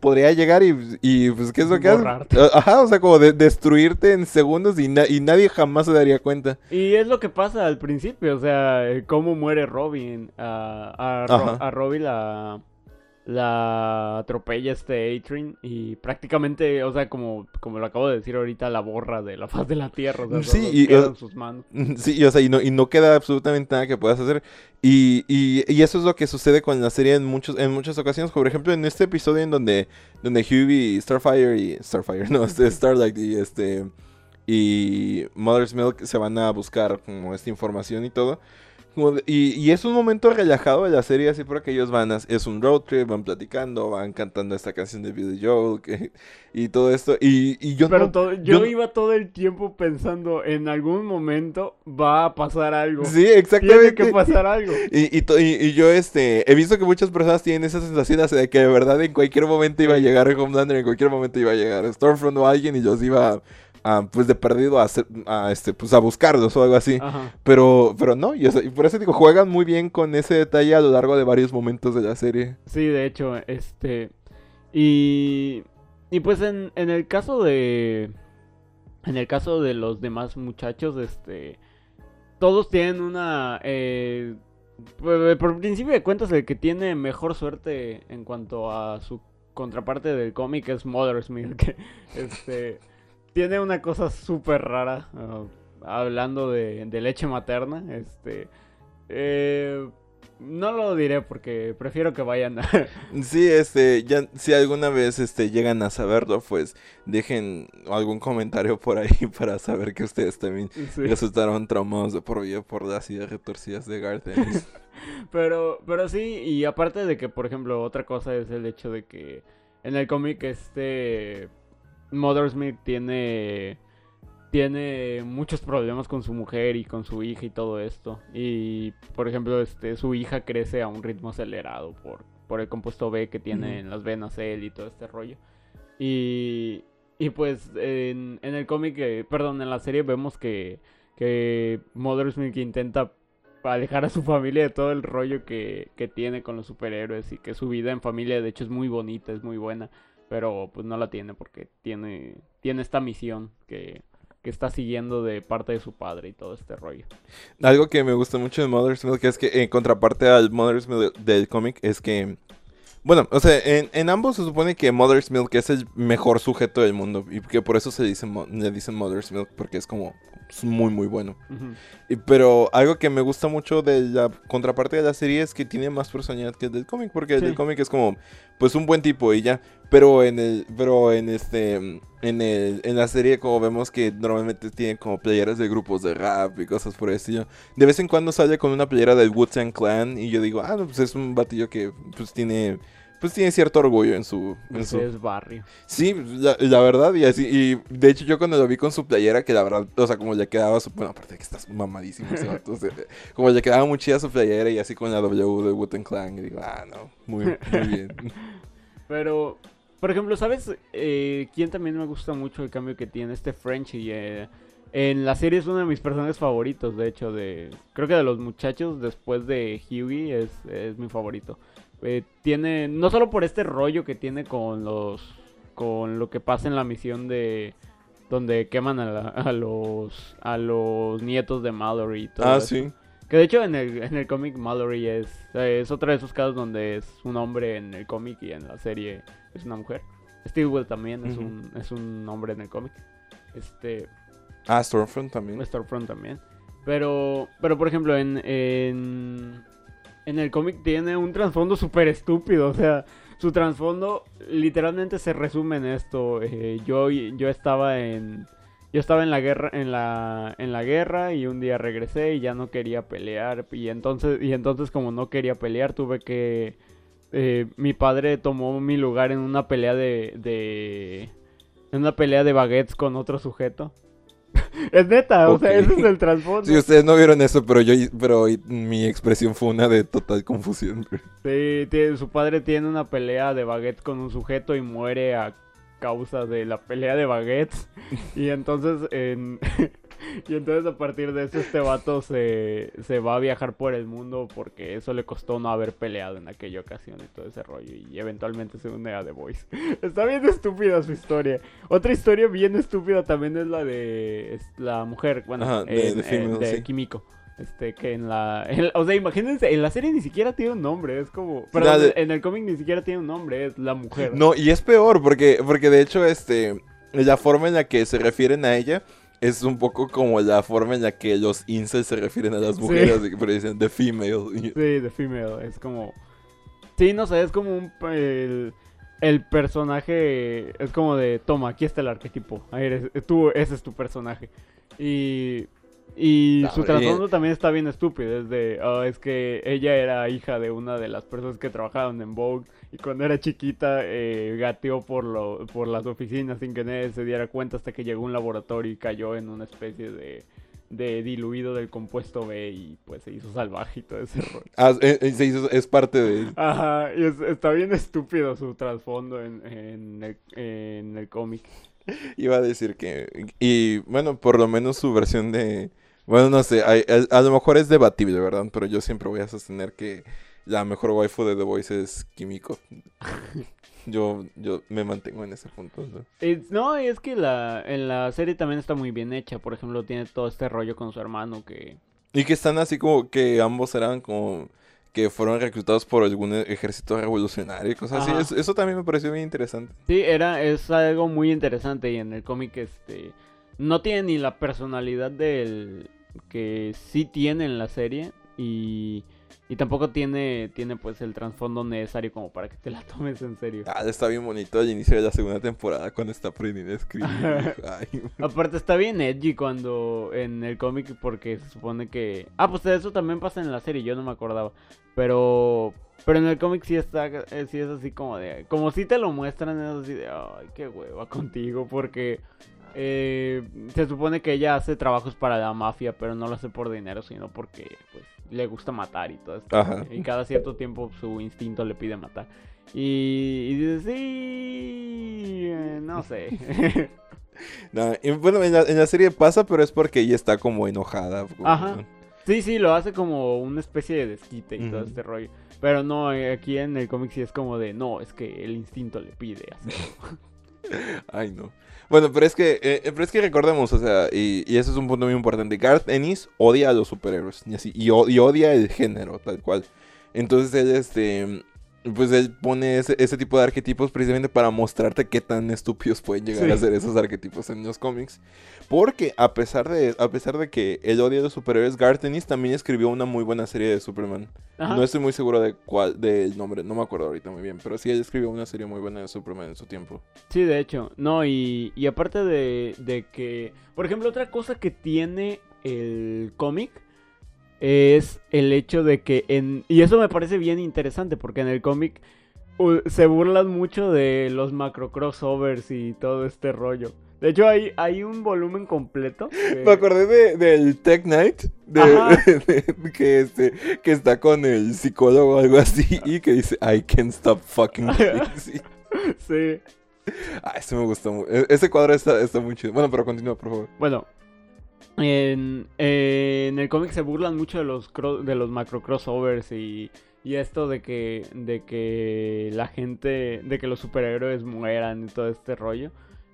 Podría llegar y, y pues, ¿qué es lo que hace? Borrarte. Ajá, o sea, como de- destruirte en segundos y, na- y nadie jamás se daría cuenta. Y es lo que pasa al principio, o sea, eh, cómo muere Robin. A, a, Ro- a Robin la, la atropella este A-Train y prácticamente, o sea, como, como lo acabo de decir ahorita, la borra de la (laughs) faz de la tierra. O sea, Sí, y, o- sus manos. (laughs) Sí, y, o sea, y no, y no queda absolutamente nada que puedas hacer. Y, y, y eso es lo que sucede con la serie en muchos, en muchas ocasiones. Por ejemplo, en este episodio en donde, donde Hugh y Starfire y. Starfire, (laughs) no, este, Starlight y este. Y Mother's Milk se van a buscar como esta información y todo. Y, y es un momento relajado de la serie, así porque ellos van a, es un road trip, van platicando, van cantando esta canción de Billy Joel que- y todo esto. Y, y yo Pero no- todo- yo, yo iba todo el tiempo pensando, en algún momento va a pasar algo. Sí, Tiene exactamente. que pasar algo. Y, y, y- yo este he visto que muchas personas tienen esa sensación así de que de verdad en cualquier momento iba a llegar Homelander, en cualquier momento iba a llegar Stormfront o alguien y los iba a, pues de perdido a, hacer, a este pues a buscarlos o algo así. Ajá. Pero pero no, y, o sea, y por eso digo, juegan muy bien con ese detalle a lo largo de varios momentos de la serie. Sí, de hecho, este. Y. Y pues en, en el caso de. En el caso de los demás muchachos, este. Todos tienen una. Eh, por, por principio de cuentas, el que tiene mejor suerte en cuanto a su contraparte del cómic es Mother's Milk. (laughs) Este. Tiene una cosa súper rara. ah, hablando de, de leche materna. Este. Eh, no lo diré porque prefiero que vayan a... (laughs) Sí, este, ya si alguna vez este llegan a saberlo, pues dejen algún comentario por ahí (laughs) para saber que ustedes también Sí. resultaron traumados de por vida por las ideas retorcidas de Garth Ennis. (laughs) Pero, pero sí, y aparte de que, por ejemplo, otra cosa es el hecho de que en el cómic este Mother's Milk tiene tiene muchos problemas con su mujer y con su hija y todo esto. Y, por ejemplo, este su hija crece a un ritmo acelerado por, por el compuesto B que tiene en las venas él y todo este rollo. Y, y pues en, en el cómic, eh, perdón, en la serie vemos que, que Mother's Milk intenta alejar a su familia de todo el rollo que, que tiene con los superhéroes y que su vida en familia de hecho es muy bonita, es muy buena, pero pues no la tiene porque tiene, tiene esta misión que, que está siguiendo de parte de su padre y todo este rollo. Algo que me gusta mucho de Mother's Milk es que en contraparte al Mother's Milk del cómic es que bueno, o sea, en, en, ambos se supone que Mother's Milk es el mejor sujeto del mundo y que por eso se dice, le dicen Mother's Milk porque es como muy muy bueno. y, pero algo que me gusta mucho de la contraparte de la serie es que tiene más personalidad que el del cómic porque el del cómic es como pues un buen tipo y ya, pero en el pero en este en el en la serie como vemos que normalmente tiene como playeras de grupos de rap y cosas por el estilo. De vez en cuando sale con una playera del Wu-Tang Clan y yo digo, "Ah, no, pues es un batillo que pues tiene pues tiene cierto orgullo en su... En su... es barrio. Sí, la, verdad, y así, y de hecho yo cuando lo vi con su playera, que la verdad, o sea, como le quedaba su... Bueno, aparte de que estás mamadísimo ese (laughs) como le quedaba muy chida su playera y así con la W de Wooten Clan, y digo, ah, no, muy, muy bien. (laughs) Pero, por ejemplo, ¿sabes eh, quién también me gusta mucho el cambio que tiene este French y... Eh, en la serie es uno de mis personajes favoritos, de hecho, de creo que de los muchachos después de Huey es, es mi favorito. Eh, tiene, no solo por este rollo que tiene con los, con lo que pasa en la misión de, donde queman a, los, a los nietos de Mallory y todo Ah, sí. Que de hecho en el, en el cómic Mallory es, es otro de esos casos donde es un hombre en el cómic y en la serie es una mujer. Steve también es, un, es un hombre en el cómic. Este... Ah, Stormfront también. Stormfront también. Pero, pero por ejemplo, en, en, en el cómic tiene un trasfondo súper estúpido. O sea, su trasfondo literalmente se resume en esto. Eh, yo, yo estaba en. Yo estaba en la guerra, en la, en la guerra y un día regresé y ya no quería pelear. Y entonces, y entonces como no quería pelear, tuve que. Eh, mi padre tomó mi lugar en una pelea de, de. En una pelea de baguettes con otro sujeto. Es neta, o sea, ese es el trasfondo. Sí, ustedes no vieron eso, pero yo pero mi expresión fue una de total confusión. Sí, su padre tiene una pelea de baguettes con un sujeto y muere a causa de la pelea de baguettes. y entonces en (laughs) (laughs) y entonces a partir de eso este vato se, se va a viajar por el mundo porque eso le costó no haber peleado en aquella ocasión y todo ese rollo. Y eventualmente se une a The Voice. (laughs) Está bien estúpida su historia. Otra historia bien estúpida también es la de la mujer, bueno, de, Kimiko. Este, que en la, O sea, imagínense, en la serie ni siquiera tiene un nombre, es como... Pero en el cómic ni siquiera tiene un nombre, es la mujer. No, y es peor, porque, porque de hecho, este... La forma en la que se refieren a ella es un poco como la forma en la que los incels se refieren a las mujeres, pero dicen the female. Sí, the female, es como... Sí, no sé, es como un... El, personaje es como de, toma, aquí está el arquetipo, ahí eres, tú, ese es tu personaje. Y y su trasfondo también está bien estúpido. Es de, oh, es que ella era hija de una de las personas que trabajaban en Vogue. Y cuando era chiquita, eh, gateó por, lo, por las oficinas sin que nadie se diera cuenta hasta que llegó a un laboratorio y cayó en una especie de, de diluido del compuesto B y pues se hizo salvaje y todo ese rollo. Ah, eh, eh, se hizo, es parte de... Ajá, y está bien estúpido su trasfondo en, en el, en el cómic. Iba a decir que... Y bueno, por lo menos su versión de bueno, no sé, a, lo mejor es debatible, ¿verdad? Pero yo siempre voy a sostener que la mejor waifu de The Voice es Kimiko. (laughs) yo, yo me mantengo en ese punto. ¿no? no, es que la, en la serie también está muy bien hecha. Por ejemplo, tiene todo este rollo con su hermano que... Y que están así como que ambos eran como que fueron reclutados por algún ejército revolucionario y cosas así. Eso, también me pareció bien interesante. Sí, era, es algo muy interesante y en el cómic este no tiene ni la personalidad del, que sí tiene en la serie y, y tampoco tiene, tiene pues el trasfondo necesario como para que te la tomes en serio. Ah, está bien bonito al inicio de la segunda temporada cuando está a escribir. (laughs) Aparte está bien edgy cuando en el cómic porque se supone que... Ah, pues eso también pasa en la serie, yo no me acordaba. Pero... Pero en el cómic sí está, eh, sí es así como de... Como si te lo muestran, es así de... Ay, qué hueva contigo, porque... Eh, se supone que ella hace trabajos para la mafia, pero no lo hace por dinero, sino porque pues, le gusta matar y todo esto. Y cada cierto tiempo su instinto le pide matar. Y, dice, sí, eh, no sé. (laughs) bueno, en la, serie pasa, pero es porque ella está como enojada. Ajá. Sí, sí, lo hace como una especie de desquite y todo este rollo. Pero no, eh, aquí en el cómic sí es como de, no, es que el instinto le pide hacerlo. (laughs) Ay, no. Bueno, pero es que, eh, pero es que recordemos, o sea, y, y eso es un punto muy importante. Garth Ennis odia a los superhéroes, y así, y odia el género, tal cual. Entonces él, este, pues él pone ese, ese tipo de arquetipos precisamente para mostrarte qué tan estúpidos pueden llegar Sí. a ser esos arquetipos en los cómics. Porque a pesar de, a pesar de que él odia a los superhéroes, Garth Ennis también escribió una muy buena serie de Superman. Ajá. No estoy muy seguro de cuál, del nombre, no me acuerdo ahorita muy bien, pero sí él escribió una serie muy buena de Superman en su tiempo. Sí, de hecho. No, y, y aparte de, de que... Por ejemplo, otra cosa que tiene el cómic es el hecho de que en... Y eso me parece bien interesante porque en el cómic se burlan mucho de los macro crossovers y todo este rollo. De hecho, hay, hay un volumen completo. que- Me acordé de, del Tech Knight, de, Ajá. (laughs) de- que, este, que está con el psicólogo o algo así y que dice, I can't stop fucking (laughs) crazy. Sí. Ah, ese me gustó mucho. Ese cuadro está, está muy chido. Bueno, pero continúa, por favor. Bueno, en, en el cómic se burlan mucho de los de los macro crossovers y, y esto de que de que la gente de que los superhéroes mueran y todo este rollo.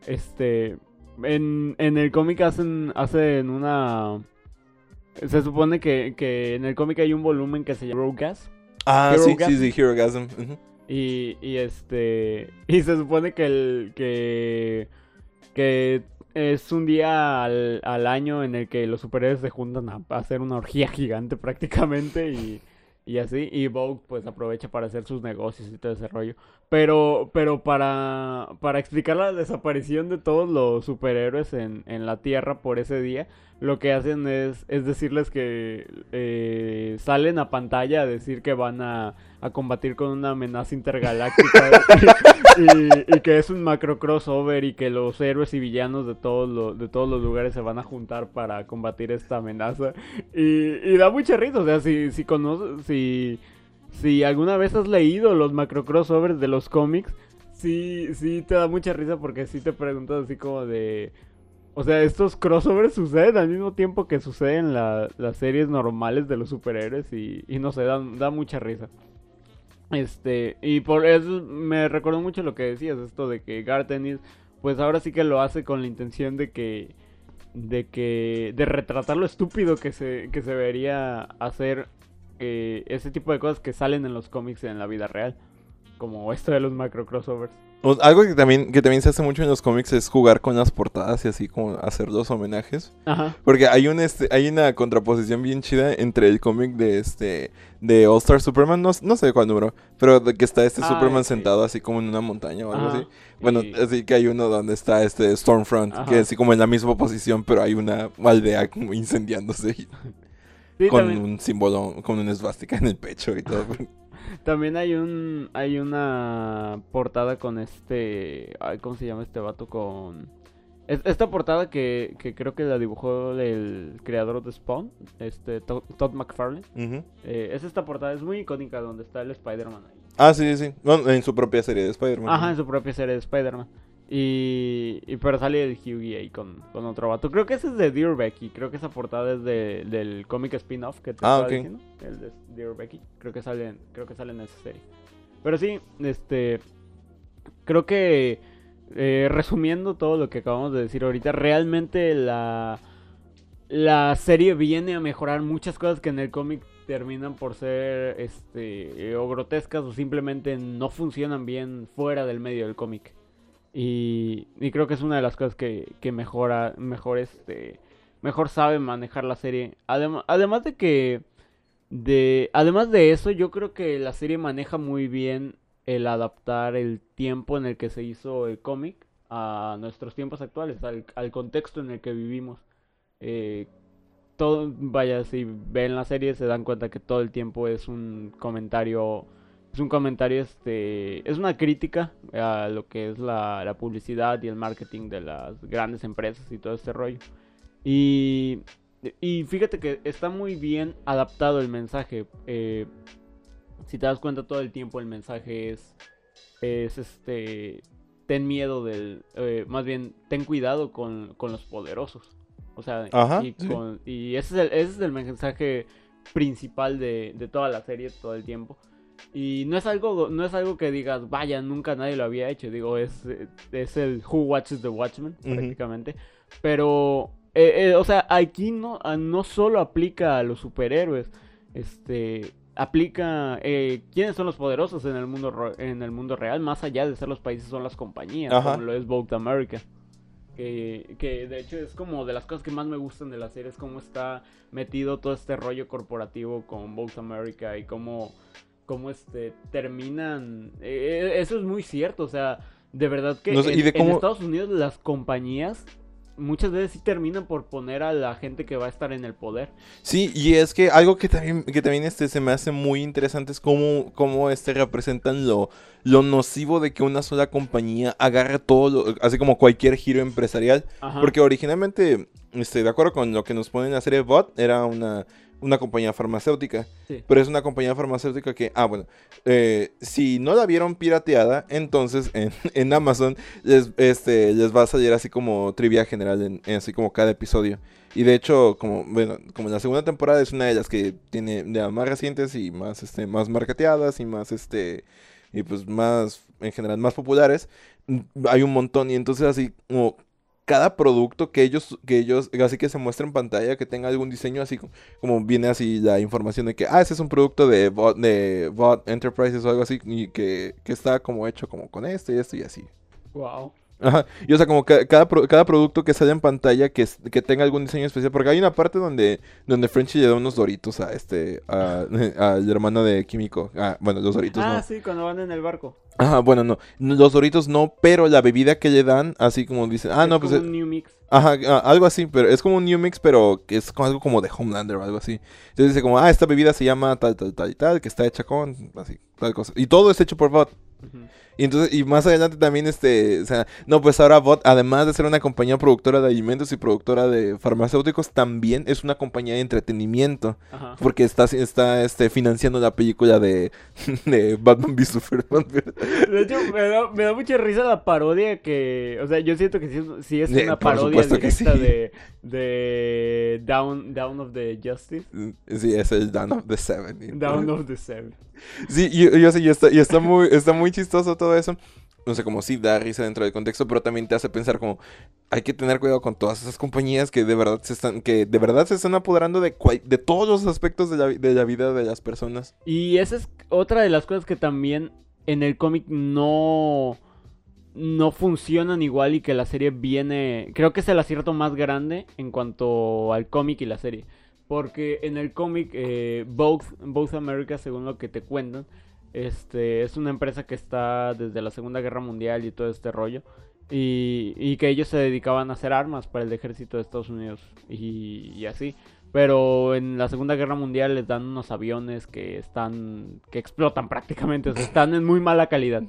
Este en, en el cómic hacen hacen una se supone que, que en el cómic hay un volumen que se llama Rogas Ah, Hero sí, sí, sí, Hero Gasm. y, y este. Y se supone que el. que. que es un día al, al año en el que los superhéroes se juntan a, hacer una orgía (laughs) gigante prácticamente y. Y así, y Vogue pues aprovecha para hacer sus negocios y todo ese rollo. Pero, pero para, para explicar la desaparición de todos los superhéroes en, en la Tierra por ese día, lo que hacen es, es decirles que eh, salen a pantalla a decir que van a, a combatir con una amenaza intergaláctica (laughs) y, y que es un macro crossover y que los héroes y villanos de todos, los, de todos los lugares se van a juntar para combatir esta amenaza. Y, y da mucha risa, o sea, si, si conoces, si, si alguna vez has leído los macro crossovers de los cómics, sí, sí te da mucha risa porque sí te preguntas así como de... O sea, estos crossovers suceden al mismo tiempo que suceden la- las series normales de los superhéroes y, y no sé, da, mucha risa. Este, y por eso me recordó mucho lo que decías, esto de que Garth Ennis, pues ahora sí que lo hace con la intención de que, de que, de retratar lo estúpido que se, que se debería hacer eh, ese tipo de cosas que salen en los cómics en la vida real, como esto de los macro crossovers. O- Algo que también, que también se hace mucho en los cómics es jugar con las portadas y así como hacer los homenajes. Ajá. Porque hay un este, hay una contraposición bien chida entre el cómic de este de All Star Superman, no, no sé cuál número, pero de que está este Ah, Superman sí. sentado así como en una montaña o algo Ajá. así. Bueno, Y- así que hay uno donde está este Stormfront, Ajá. que es así como en la misma posición, pero hay una aldea como incendiándose (laughs) Sí, con también- un símbolo, con una esvástica en el pecho y todo. (laughs) También hay un hay una portada con este, ay, ¿cómo se llama este vato con es- esta portada que, que creo que la dibujó el creador de Spawn, este To- Todd McFarlane. Eh, es esta portada, es muy icónica donde está el Spider-Man ahí. Ah, sí, sí, sí. Bueno, en su propia serie de Spider-Man. Ajá, en su propia serie de Spider-Man. Y, y pero sale el Hughie ahí con, con otro vato. Creo que ese es de Dear Becky. Creo que esa portada es de, del cómic spin-off que te Ah, estaba diciendo. El de Dear Becky. Creo que sale, en- creo que sale en esa serie. Pero sí, este. Creo que. eh, resumiendo todo lo que acabamos de decir ahorita, realmente la. La serie viene a mejorar muchas cosas que en el cómic terminan por ser este o grotescas o simplemente no funcionan bien fuera del medio del cómic. Y, y creo que es una de las cosas que, que mejora, mejor este, mejor sabe manejar la serie. Adem- además de que, de, además de eso, yo creo que la serie maneja muy bien el adaptar el tiempo en el que se hizo el cómic a nuestros tiempos actuales, al, al contexto en el que vivimos. Eh, todo, vaya, si ven la serie se dan cuenta que todo el tiempo es un comentario, es un comentario, este, es una crítica a lo que es la, la publicidad y el marketing de las grandes empresas y todo este rollo. Y, y fíjate que está muy bien adaptado el mensaje. eh, si te das cuenta todo el tiempo el mensaje es, es este, ten miedo del, eh, más bien, ten cuidado con, con los poderosos. O sea, Ajá, y, sí. y ese, es el, ese es el mensaje principal de, de toda la serie todo el tiempo. Y no es algo, no es algo que digas, vaya, nunca nadie lo había hecho. Digo, es, es el Who Watches the Watchmen, prácticamente. Pero, eh, eh, o sea, aquí no, ah, no solo aplica a los superhéroes. Este, aplica eh, quiénes son los poderosos en el mundo en el mundo real, más allá de ser los países, son las compañías, Ajá. como lo es Vogue America. Que, que de hecho es como de las cosas que más me gustan de la serie, es cómo está metido todo este rollo corporativo con Vogue America y cómo, cómo este, terminan... eh, eso es muy cierto, o sea, de verdad que No sé, en, y de en cómo- Estados Unidos las compañías muchas veces sí terminan por poner a la gente que va a estar en el poder. Sí, y es que algo que también, que también este, se me hace muy interesante es cómo, cómo este, representan lo, lo nocivo de que una sola compañía agarre todo, lo- así como cualquier giro empresarial. Ajá. Porque originalmente, este, de acuerdo con lo que nos ponen en la serie Bot, era una, una compañía farmacéutica. Sí. Pero es una compañía farmacéutica que, ah, bueno, eh, si no la vieron pirateada, entonces en, (laughs) en Amazon les, este, les va a salir así como trivia general, en, en así como cada episodio. Y de hecho, como, bueno, como la segunda temporada es una de las que tiene de las más recientes y más, este, más marketeadas y más, este, y pues más, en general, más populares, mm, hay un montón. Y entonces así como cada producto que ellos, que ellos, así que se muestra en pantalla, que tenga algún diseño así como, viene así la información de que, ah, ese es un producto de Bot, de Bot Enterprises o algo así, y que, que está como hecho como con esto y esto y así. Wow. Ajá, y o sea, como ca- cada, pro- cada producto que sale en pantalla que, que tenga algún diseño especial, porque hay una parte donde, donde Frenchy le da unos doritos a este, a, (laughs) al hermano de Químico, ah, bueno, los doritos Ah, no. sí, cuando van en el barco. Ajá, bueno, no, los doritos no, pero la bebida que le dan, así como dicen, ah, Es no, pues... como eh, un New Mix. Ajá, ah, algo así, pero es como un New Mix, pero que es como algo como de Homelander o algo así. Entonces dice como, ah, esta bebida se llama tal, tal, tal y tal, que está hecha con, así, tal cosa. Y todo es hecho por Bot. Ujú. Y entonces, y más adelante también, este, o sea, no, pues ahora Bot, además de ser una compañía productora de alimentos y productora de farmacéuticos, también es una compañía de entretenimiento. Ajá. Porque está, está este, financiando la película de, (laughs) de Batman v Superman. De hecho, me da, me da mucha risa la parodia que. O sea, yo siento que sí, es- sí es Eh, una parodia directa sí. de, de Down, Down of the Justice. Sí, es el Dawn of the Seven. Down of the Seven. Sí, y, y, o sea, y está, y está muy, está muy chistoso todo eso. No sé, como sí da risa dentro del contexto, pero también te hace pensar como hay que tener cuidado con todas esas compañías que de verdad se están, que de verdad se están apoderando de, de todos los aspectos de la, vida de las personas. Y esa es otra de las cosas que también en el cómic no. No funcionan igual y que la serie viene. Creo que es el acierto más grande en cuanto al cómic y la serie. Porque en el cómic, eh, Both, Both America, según lo que te cuentan, este, es una empresa que está desde la Segunda Guerra Mundial y todo este rollo. Y, que ellos se dedicaban a hacer armas para el ejército de Estados Unidos y, así. Pero en la Segunda Guerra Mundial les dan unos aviones que están. que explotan (laughs) prácticamente. Están en muy mala calidad.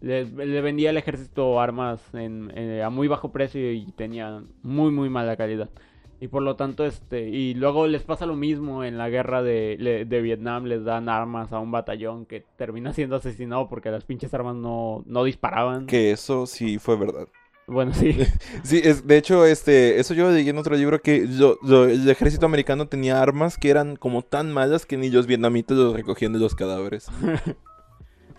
Le, vendía al ejército armas eh, a muy bajo precio y tenían muy muy mala calidad. Y por lo tanto, este, y luego les pasa lo mismo en la guerra de, de Vietnam, les dan armas a un batallón que termina siendo asesinado porque las pinches armas no, no disparaban. Que eso sí fue verdad. Bueno, sí. (laughs) Sí, es, de hecho, este, eso yo leí en otro libro que lo- el ejército americano tenía armas que eran como tan malas que ni los vietnamitas los recogían de los cadáveres. (laughs)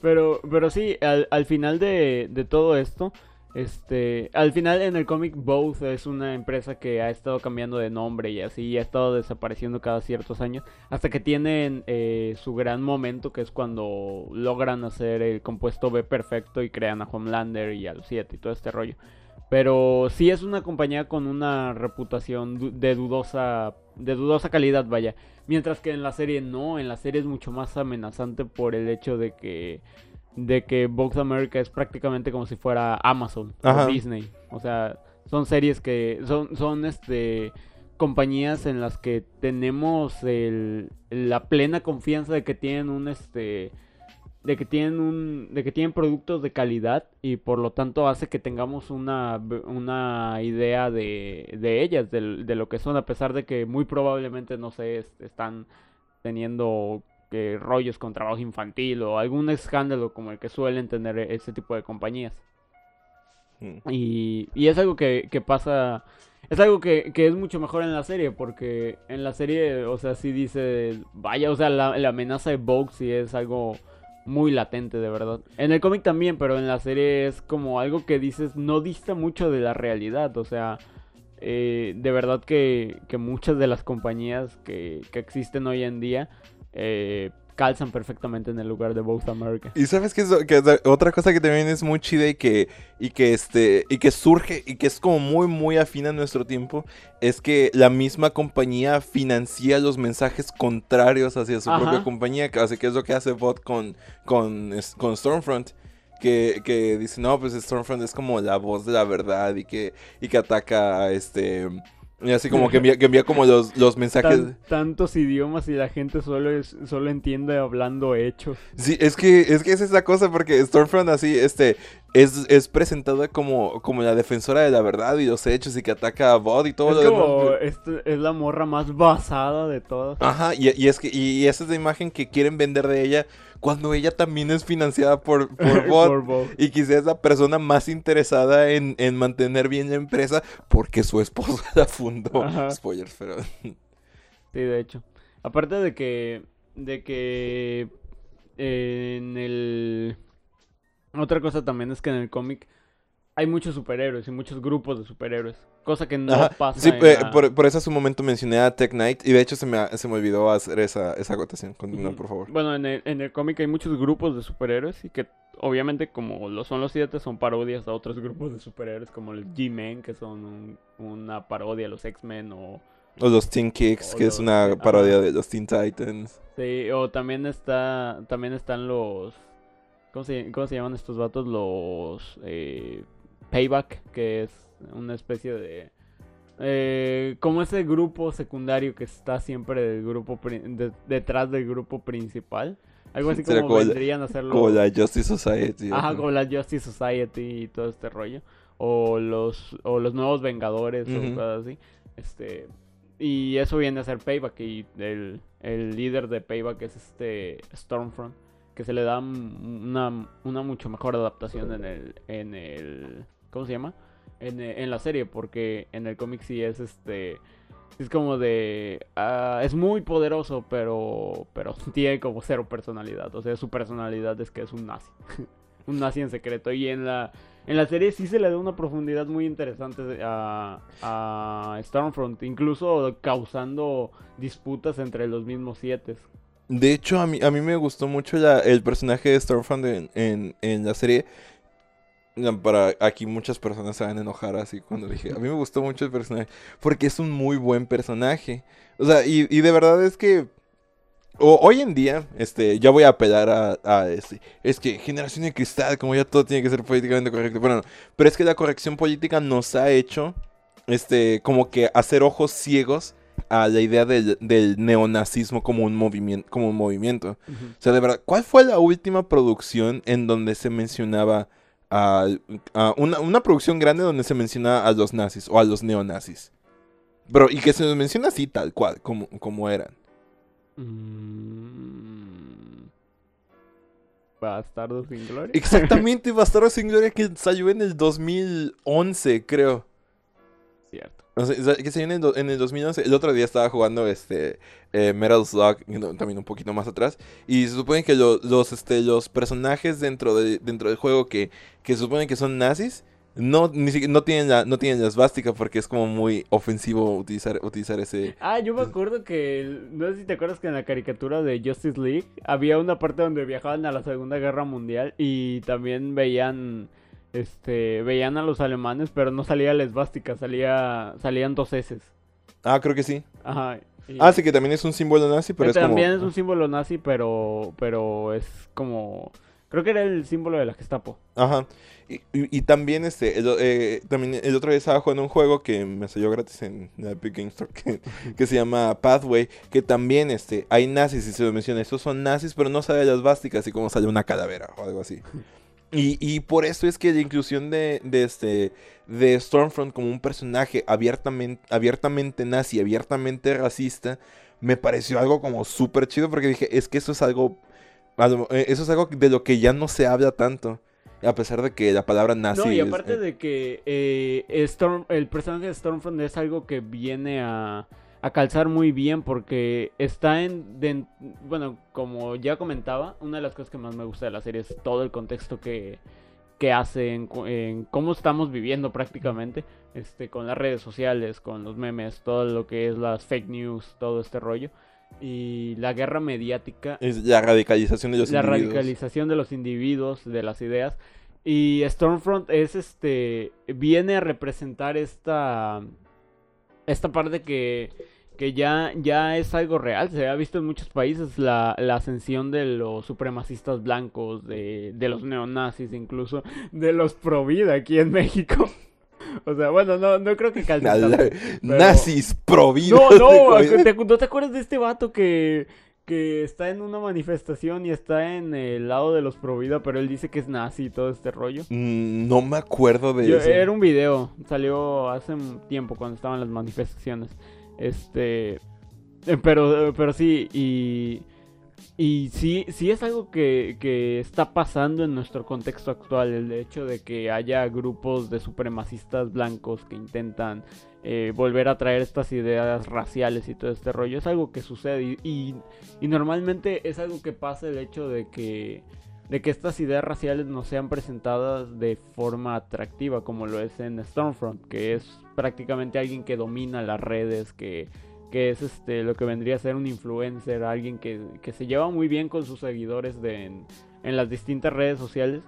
Pero, pero sí, al, al final de, de todo esto, este, al final en el cómic Both es una empresa que ha estado cambiando de nombre y así, y ha estado desapareciendo cada ciertos años, hasta que tienen eh, su gran momento, que es cuando logran hacer el compuesto B perfecto y crean a Homelander y a los 7 y todo este rollo. Pero sí es una compañía con una reputación de dudosa, de dudosa calidad, vaya. Mientras que en la serie no, en la serie es mucho más amenazante por el hecho de que de que Vox America es prácticamente como si fuera Amazon Ajá. o Disney. O sea, son series que son son este compañías en las que tenemos el, la plena confianza de que tienen un este de que tienen un de que tienen productos de calidad y por lo tanto hace que tengamos una, una idea de, de ellas de, de lo que son a pesar de que muy probablemente no sé est- están teniendo que rollos con trabajo infantil o algún escándalo como el que suelen tener ese tipo de compañías Mm. y, y es algo que, que pasa. Es algo que, que es mucho mejor en la serie. Porque en la serie, o sea, sí dice. Vaya, o sea, la, la amenaza de Vogue sí es algo muy latente, de verdad. En el cómic también, pero en la serie es como algo que dices, no dista mucho de la realidad, o sea, eh, de verdad que, que, muchas de las compañías que, que existen hoy en día eh, calzan perfectamente en el lugar de Both America. Y sabes que, es, que otra cosa que también es muy chida y que, y que este y que surge y que es como muy muy afín a nuestro tiempo es que la misma compañía financia los mensajes contrarios hacia su propia compañía, así que es lo que hace Bot con, con, con Stormfront. Que, que, dice, no, pues Stormfront es como la voz de la verdad y que, y que ataca a este y así como que envía, que envía como los, los mensajes. tantos idiomas y la gente solo es, solo entiende hablando hechos. Sí, es que, es que es esa cosa porque Stormfront así, este, es, es presentada como, como la defensora de la verdad y los hechos y que ataca a Bot y todo es lo como, es la morra más basada de todas. Ajá, y, y es que, y esa es la imagen que quieren vender de ella cuando ella también es financiada por, (laughs) por, bot, y quizás es la persona más interesada en, mantener bien la empresa porque su esposo (laughs) la fundó. Spoilers, pero... (laughs) Sí, de hecho. Aparte de que, de que en el... Otra cosa también es que en el cómic hay muchos superhéroes y muchos grupos de superhéroes. Cosa que no pasa. Sí, por, eso hace un momento mencioné a Tech Knight. Y de hecho se me, se me olvidó hacer esa, esa acotación. Continúa, por favor. Bueno, en el, en el cómic hay muchos grupos de superhéroes. Y que obviamente, como lo son los siete, son parodias a otros grupos de superhéroes. Como los G-Men, que son una parodia a los X-Men. O, o los Teen Kicks, que es una parodia de los Teen Titans. Sí, o también está también están los. ¿Cómo se, cómo se llaman estos vatos? Los. Eh, Payback, que es una especie de... Eh, como ese grupo secundario que está siempre del grupo detrás del grupo principal. Algo así como, vendrían a hacerlo. Como la Justice Society. Ajá, como la Justice Society y todo este rollo. O los, o los nuevos Vengadores o cosas así. Este. Y eso viene a ser Payback. Y el, el líder de Payback es este Stormfront. Que se le da una, una mucho mejor adaptación en el, en el ¿Cómo se llama? En, eh, en la serie, porque en el cómic sí es este. Es como de. Ah, es muy poderoso, pero. Pero (laughs) tiene como cero personalidad. O sea, su personalidad es que es un nazi. (laughs) un nazi en secreto. Y en la. En la serie sí se le da una profundidad muy interesante a, a Stormfront, incluso causando disputas entre los mismos siete. De hecho, a mí, a mí me gustó mucho el personaje de Stormfront en, en, en la serie para aquí muchas personas se van a enojar así cuando dije, a mí me gustó mucho el personaje, porque es un muy buen personaje. O sea, y, de verdad es que hoy en día, este, ya voy a apelar a, a este, es que generación de cristal, como ya todo tiene que ser políticamente correcto. Bueno, pero es que la corrección política nos ha hecho, este, como que hacer ojos ciegos a la idea del, neonazismo como un movimiento. Como un movimiento. O sea, de verdad, ¿cuál fue la última producción en donde se mencionaba a, una, producción grande donde se menciona a los nazis o a los neonazis. Pero, y que se nos menciona así, tal cual, como, como eran. Mm. Bastardo sin gloria. Exactamente, (laughs) Bastardo sin gloria que salió en el 2011, creo. Cierto que se viene en, el 2011. El otro día estaba jugando este eh, Metal Slug, también un poquito más atrás. Y se supone que los, este, los personajes dentro, de, dentro del juego que, que se supone que son nazis. No, ni no tienen la, no tienen la esvástica porque es como muy ofensivo utilizar, utilizar ese. Ah, yo me acuerdo que. No sé si te acuerdas que en la caricatura de Justice League había una parte donde viajaban a la Segunda Guerra Mundial y también veían este, veían a los alemanes, pero no salía la esvástica, salía, salían dos S. Ah, creo que sí. Ajá. Ah, sí, que también es un símbolo nazi, pero es También es un símbolo nazi, pero, pero es como... Creo que era el símbolo de la Gestapo. Ajá. Y, también este, el, eh, también el otro día estaba jugando un juego que me salió gratis en la Epic Game Store que, se llama Pathway, que también este, hay nazis y se lo menciona, estos son nazis, pero no sale las vásticas así como sale una calavera o algo así. Y, y, por eso es que la inclusión de, de, este, de Stormfront como un personaje abiertamente, abiertamente nazi, abiertamente racista, me pareció algo como súper chido porque dije, es que eso es algo, eh, eso es algo de lo que ya no se habla tanto. A pesar de que la palabra nazi. No, y aparte eh, de que eh, Storm, el personaje de Stormfront es algo que viene a, a calzar muy bien porque está en, de- bueno, como ya comentaba, una de las cosas que más me gusta de la serie es todo el contexto que, que hace en, cómo estamos viviendo prácticamente, este, con las redes sociales, con los memes, todo lo que es las fake news, todo este rollo. Y la guerra mediática Es la radicalización de los la individuos. radicalización de los individuos, de las ideas. Y Stormfront es este. viene a representar esta. Esta parte que. que ya, ya es algo real. Se ha visto en muchos países la, la ascensión de los supremacistas blancos, de, de los neonazis, incluso, de los pro vida aquí en México. (laughs) O sea, bueno, no, no creo que (laughs) calce. Nazis pro vida. No, no, (laughs) ¿te, ¿no te acuerdas de este vato que, que está en una manifestación y está en el lado de los Provida, pero él dice que es nazi y todo este rollo? Mm, No me acuerdo de Yo- eso. era un video, salió hace un tiempo cuando estaban las manifestaciones. Este, eh, pero, pero sí, y, y sí, sí es algo que, que está pasando en nuestro contexto actual, el hecho de que haya grupos de supremacistas blancos que intentan eh, volver a traer estas ideas raciales y todo este rollo, es algo que sucede y, y, y normalmente es algo que pasa el hecho de que de que estas ideas raciales no sean presentadas de forma atractiva como lo es en Stormfront, que es prácticamente alguien que domina las redes, que, que es este lo que vendría a ser un influencer, alguien que, que se lleva muy bien con sus seguidores de, en, las distintas redes sociales.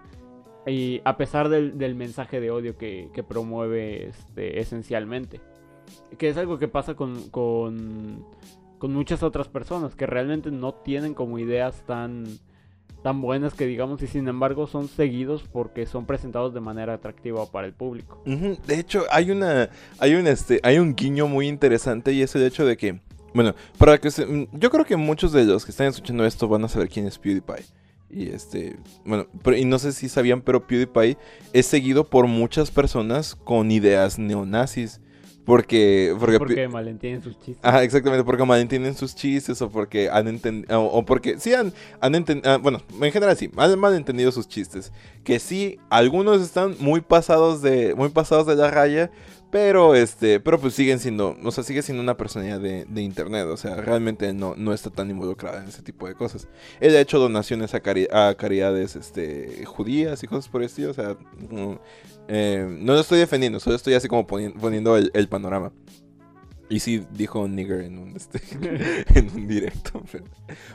Y a pesar del, del mensaje de odio que, que promueve este, esencialmente. Que es algo que pasa con, con, con muchas otras personas que realmente no tienen como ideas tan, tan buenas que digamos y sin embargo son seguidos porque son presentados de manera atractiva para el público. De hecho, hay una, hay un, este, hay un guiño muy interesante y es el hecho de que, bueno, para que se- mm, yo creo que muchos de los que están escuchando esto van a saber quién es PewDiePie. Y este, bueno, pero- y no sé si sabían, pero PewDiePie es seguido por muchas personas con ideas neonazis. Porque, porque, malentienden sus chistes. Ajá, exactamente, porque malentienden sus chistes o porque han entendido, o, porque sí han, han entendido, bueno, en general sí, han malentendido sus chistes. Que sí, algunos están muy pasados de, muy pasados de la raya, pero este, pero pues siguen siendo, o sea, sigue siendo una personalidad de, de internet, o sea, realmente no, no está tan involucrada en ese tipo de cosas. Él ha hecho donaciones a, cari- a caridades, este, judías y cosas por el estilo, o sea, no, eh, no lo estoy defendiendo, solo estoy así como poni- poniendo el- el panorama. Y sí dijo nigger en un, este, (laughs) en un directo. pero-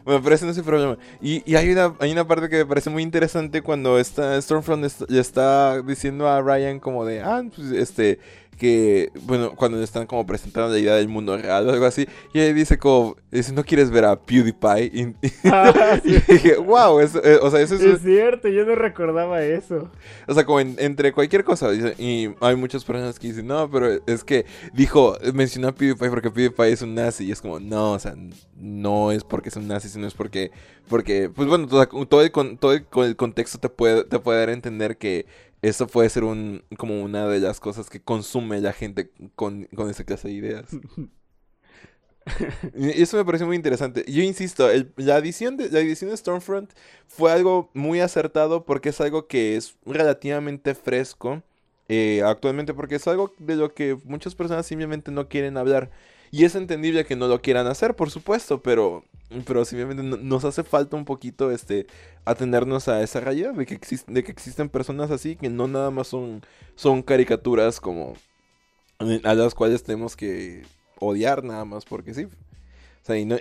Bueno, pero ese no es el problema. Y, y hay, una, hay una parte que me parece muy interesante cuando está Stormfront est- le está diciendo a Ryan como de, ah, pues este, que, bueno, cuando están como presentando la idea del mundo real o algo así, y él dice como, dice, ¿no quieres ver a PewDiePie? Y, y- (laughs) Ah, (laughs) sí. dije, wow, eso, eh, o sea, eso es, Es cierto, yo no recordaba eso. o sea, como en- entre cualquier cosa. dice, Y hay muchas personas que dicen, no, pero es que dijo, mencionó a PewDiePie porque PewDiePie es un nazi. Y es como, no, o sea, no es porque es un nazi, sino es porque, porque pues bueno, todo, todo el, todo el contexto te puede, te puede dar a entender que eso puede ser un, como una de las cosas que consume la gente con, con esa clase de ideas. (laughs) Y eso me pareció muy interesante. Yo insisto, el- la, edición de, la edición de Stormfront fue algo muy acertado porque es algo que es relativamente fresco eh, actualmente porque es algo de lo que muchas personas simplemente no quieren hablar. Y es entendible que no lo quieran hacer, por supuesto, pero, pero simplemente no- nos hace falta un poquito este, atendernos a esa realidad de que, exis- de que existen personas así que no nada más son, son caricaturas como eh, a las cuales tenemos que odiar nada más porque sí. O sea, y no...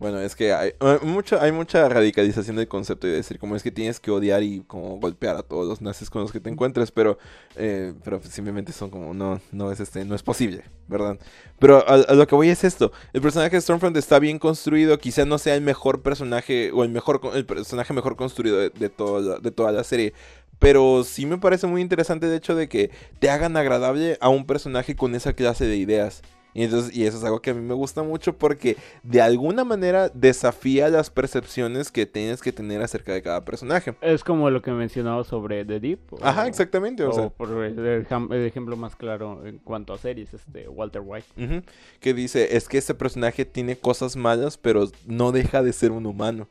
Bueno, es que hay, hay mucha, hay mucha radicalización del concepto y decir como es que tienes que odiar y como golpear a todos los nazis con los que te encuentres, pero, eh, pero simplemente son como, no, no es este, no es posible, ¿verdad? Pero a, a lo que voy es esto, el personaje de Stormfront está bien construido, quizá no sea el mejor personaje o el mejor, el personaje mejor construido de, de la, de toda la serie, pero sí me parece muy interesante el hecho de que te hagan agradable a un personaje con esa clase de ideas. Y, entonces, y eso es algo que a mí me gusta mucho porque de alguna manera desafía las percepciones que tienes que tener acerca de cada personaje. Es como lo que mencionaba sobre The Deep. o- Ajá, exactamente. O O sea, por el, ejemplo más claro en cuanto a series, este Walter White. ujú, que dice, es que este personaje tiene cosas malas, pero no deja de ser un humano.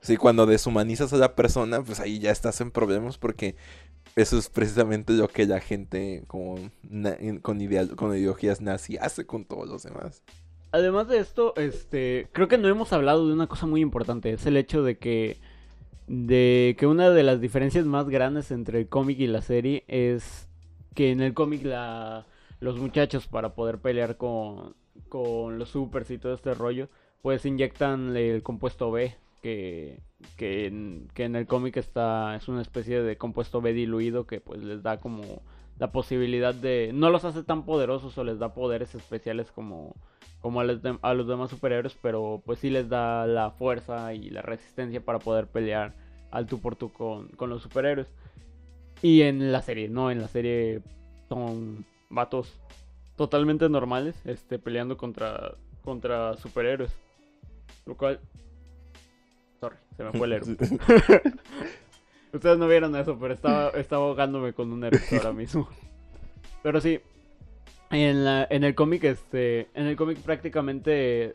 Sí, cuando deshumanizas a la persona, pues ahí ya estás en problemas porque eso es precisamente lo que la gente con, con, ideologías nazi hace con todos los demás. Además de esto, este, creo que no hemos hablado de una cosa muy importante, es el hecho de que de que una de las diferencias más grandes entre el cómic y la serie es que en el cómic la los muchachos para poder pelear con, con los supers y todo este rollo, pues inyectan el compuesto B, que, que, en, que en el cómic está, es una especie de compuesto B diluido que pues les da como la posibilidad de, no los hace tan poderosos o les da poderes especiales como, como a, los, a los demás superhéroes, pero pues sí les da la fuerza y la resistencia para poder pelear al tú por tú con, con los superhéroes. Y en la serie, no, en la serie son vatos totalmente normales, este, peleando contra, contra superhéroes. Lo cual... Sorry, se me fue el héroe. (laughs) Ustedes no vieron eso, pero estaba, estaba ahogándome con un héroe ahora mismo. Pero sí, en, la, en el cómic, este, en el cómic prácticamente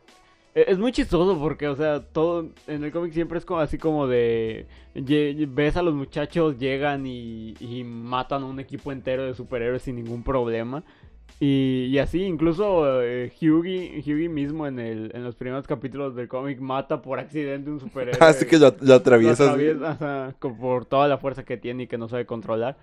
e, es muy chistoso porque, o sea, todo en el cómic siempre es como así como de ves a los muchachos llegan y, y matan a un equipo entero de superhéroes sin ningún problema. Y, y así, incluso eh, Hughie, mismo en, el, en los primeros capítulos del cómic mata por accidente un superhéroe. (laughs) Así que lo, atraviesa. por toda la fuerza que tiene y que no sabe controlar.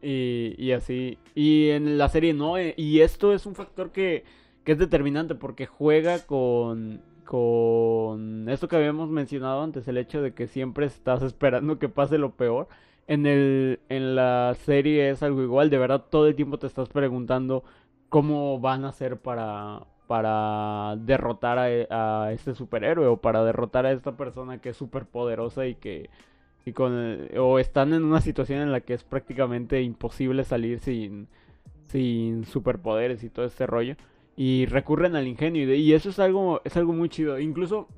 Y, y así. Y en la serie no. Eh, y esto es un factor que, que es determinante porque juega con, con esto que habíamos mencionado antes, el hecho de que siempre estás esperando que pase lo peor. En, el, en la serie es algo igual, de verdad todo el tiempo te estás preguntando cómo van a hacer para, para derrotar a, este superhéroe o para derrotar a esta persona que es súper poderosa y que y con, o están en una situación en la que es prácticamente imposible salir sin, sin superpoderes y todo este rollo y recurren al ingenio y, eso es algo es algo muy chido. Incluso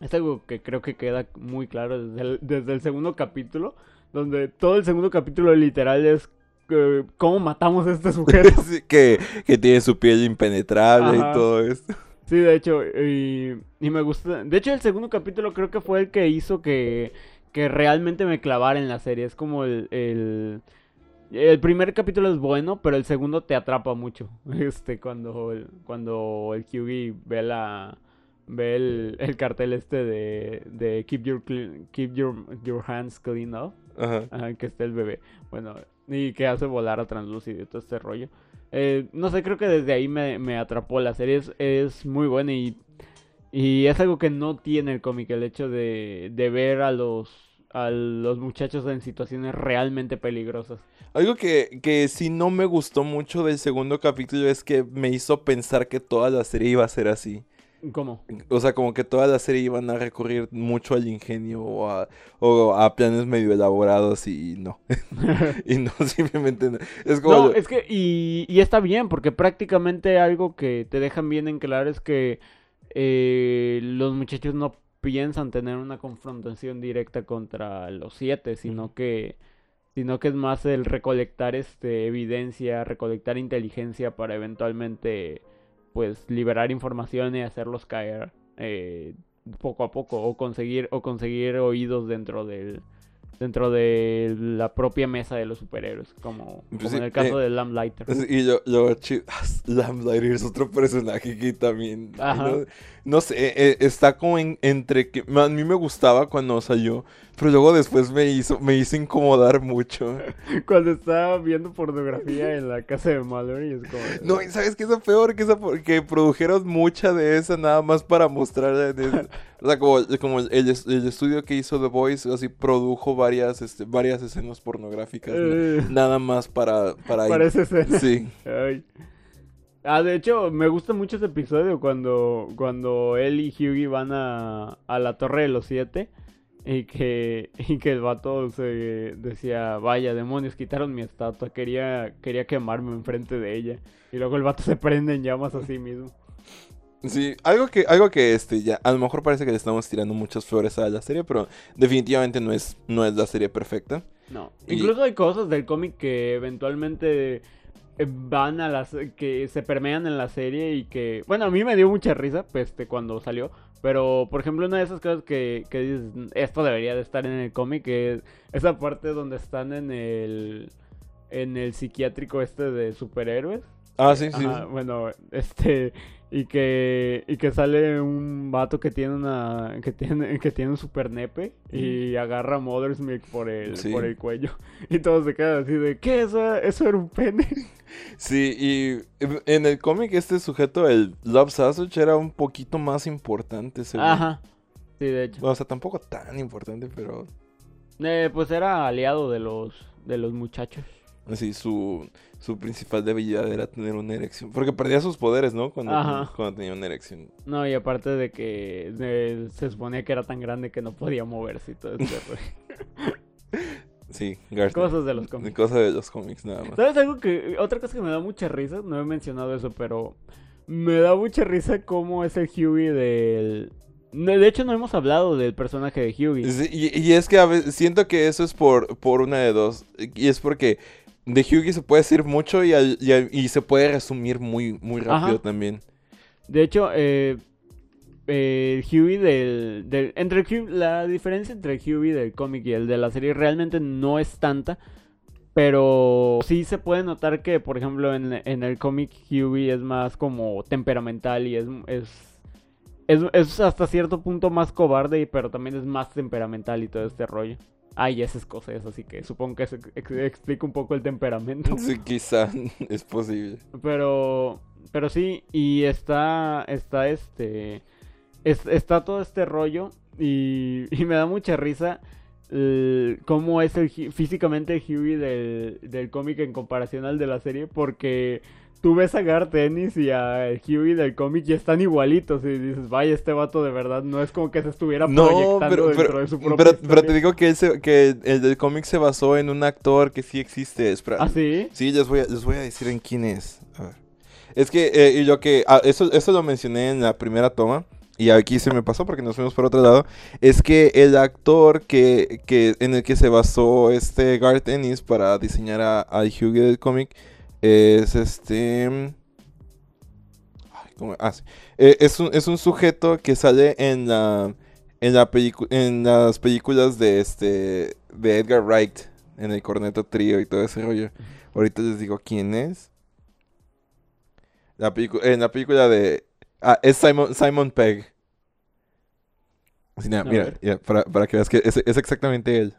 es algo que creo que queda muy claro desde el, desde el segundo capítulo donde todo el segundo capítulo literal es cómo matamos a este (laughs) sujeto que, que, tiene su piel impenetrable y todo esto sí de hecho y, y, me gusta de hecho el segundo capítulo creo que fue el que hizo que que realmente me clavara en la serie. Es como el el primer capítulo es bueno, pero el segundo te atrapa mucho. (laughs) Este, cuando, cuando el ve la ve el, cartel este de, de keep your keep your, your hands clean up, que está el bebé. Bueno, y que hace volar a Translúcido y todo este rollo. Eh, no sé, creo que desde ahí me, me atrapó. La serie es, es, muy buena y, y es algo que no tiene el cómic, el hecho de, de ver a los a los muchachos en situaciones realmente peligrosas. Algo que, que sí no me gustó mucho del segundo capítulo es que me hizo pensar que toda la serie iba a ser así. ¿Cómo? O sea, como que toda la serie iban a recurrir mucho al ingenio o a, o a planes medio elaborados y no. y no, (laughs) (laughs) (laughs) simplemente no. Es como... No, es que, y, y, está bien, porque prácticamente algo que te dejan bien en claro es que eh, los muchachos no piensan tener una confrontación directa contra los siete, sino que sino que es más el recolectar este evidencia, recolectar inteligencia para eventualmente pues liberar información y hacerlos caer eh, poco a poco o conseguir o conseguir oídos dentro del dentro de la propia mesa de los superhéroes, como, pues en el caso eh, de Lamplighter. Y yo, yo (laughs) Lamplighter es otro personaje que también, no, sé, eh, está como entre que, a mí me gustaba cuando salió, pero luego después me hizo, me hizo incomodar mucho. (laughs) Cuando estaba viendo pornografía en la casa de Mallory es como... No, y ¿sabes qué es lo peor? Que, esa, que produjeron mucha de esa nada más para mostrar... (laughs) o sea, como, como el, el, estudio que hizo The Voice, así produjo varias, este, varias escenas pornográficas. Eh. Nada más para... Para, para esa escena. Sí. Ah, de hecho, me gusta mucho ese episodio cuando, cuando él y Hughie van a, a la Torre de los Siete. Y que, (laughs) y que el vato se decía, vaya, demonios, quitaron mi estatua, quería, quería quemarme enfrente de ella. Y luego el vato se prende en llamas a sí mismo. Sí, algo que, algo que este ya, a lo mejor parece que le estamos tirando muchas flores a la serie, pero definitivamente no es, no es la serie perfecta. No. Incluso hay cosas del cómic que eventualmente eh, van a las que se permean en la serie y que bueno a mí me dio mucha risa pues este, cuando salió pero por ejemplo una de esas cosas que, que dices esto debería de estar en el cómic es esa parte donde están en el en el psiquiátrico este de superhéroes Ah, sí, sí. Ajá, bueno, este y que y que sale un vato que tiene una que tiene que tiene un super nepe y agarra a Mother's Milk por el Sí. por el cuello (laughs) y todos se quedan así de ¿qué eso eso era un pene? (laughs) Sí, y en el cómic este sujeto, el Love Sausage, era un poquito más importante, según. Ajá. Sí, de hecho. Bueno, o sea, tampoco tan importante, pero Eh, pues era aliado de los de los muchachos. Así su, su principal debilidad era tener una erección. Porque perdía sus poderes, ¿no? Cuando, Ajá. cuando tenía una erección. No, y aparte de que se suponía que era tan grande que no podía moverse y todo este rollo. (laughs) Sí, Garth. Cosas de los cómics. Cosa de los cómics, nada más. ¿Sabes algo que otra cosa que me da mucha risa? No he mencionado eso, pero me da mucha risa cómo es el Huey del de hecho no hemos hablado del personaje de Huey. Sí, y, y es que a veces siento que eso es por, por una de dos. Y es porque de Hughie se puede decir mucho y, se puede resumir muy, muy rápido Ajá. también. De hecho, eh, el Huey del, del- entre el la diferencia entre el Huey del cómic y el de la serie realmente no es tanta. Pero sí se puede notar que, por ejemplo, en, en el cómic Huey es más como temperamental y es, es, es, es hasta cierto punto más cobarde, y- pero también es más temperamental y todo este rollo. Ah, y es escocés, así que supongo que ex- explica un poco el temperamento. (laughs) Sí, quizá (laughs) es posible. Pero, pero sí, y está, está este, es- está todo este rollo y, y me da mucha risa eh, cómo es el, físicamente el Huey del, del cómic en comparación al de la serie, porque tú ves a Garth Ennis y a Huey del cómic y están igualitos y dices, vaya, este vato de verdad no es como que se estuviera No, proyectando pero, dentro pero, de su propia pero, pero te digo que, él se- que el del cómic se basó en un actor que sí existe. Espera. ¿Ah, sí? Sí, les voy a, les voy a decir en quién es. A ver. Es que, eh, y lo que, ah, eso, eso lo mencioné en la primera toma, y aquí se me pasó porque nos fuimos por otro lado, es que el actor que, que, en el que se basó este Garth Ennis para diseñar a, al Hughie del cómic es este... Ah, sí. Eh, es, un, es un sujeto que sale en la... En, la en las películas de este de Edgar Wright en el Corneto Trío y todo ese rollo. Ahorita les digo quién es. La en la película de... Ah, es Simon, Simon Pegg. Nada, A mira, mira, para, para que veas que es, es exactamente él.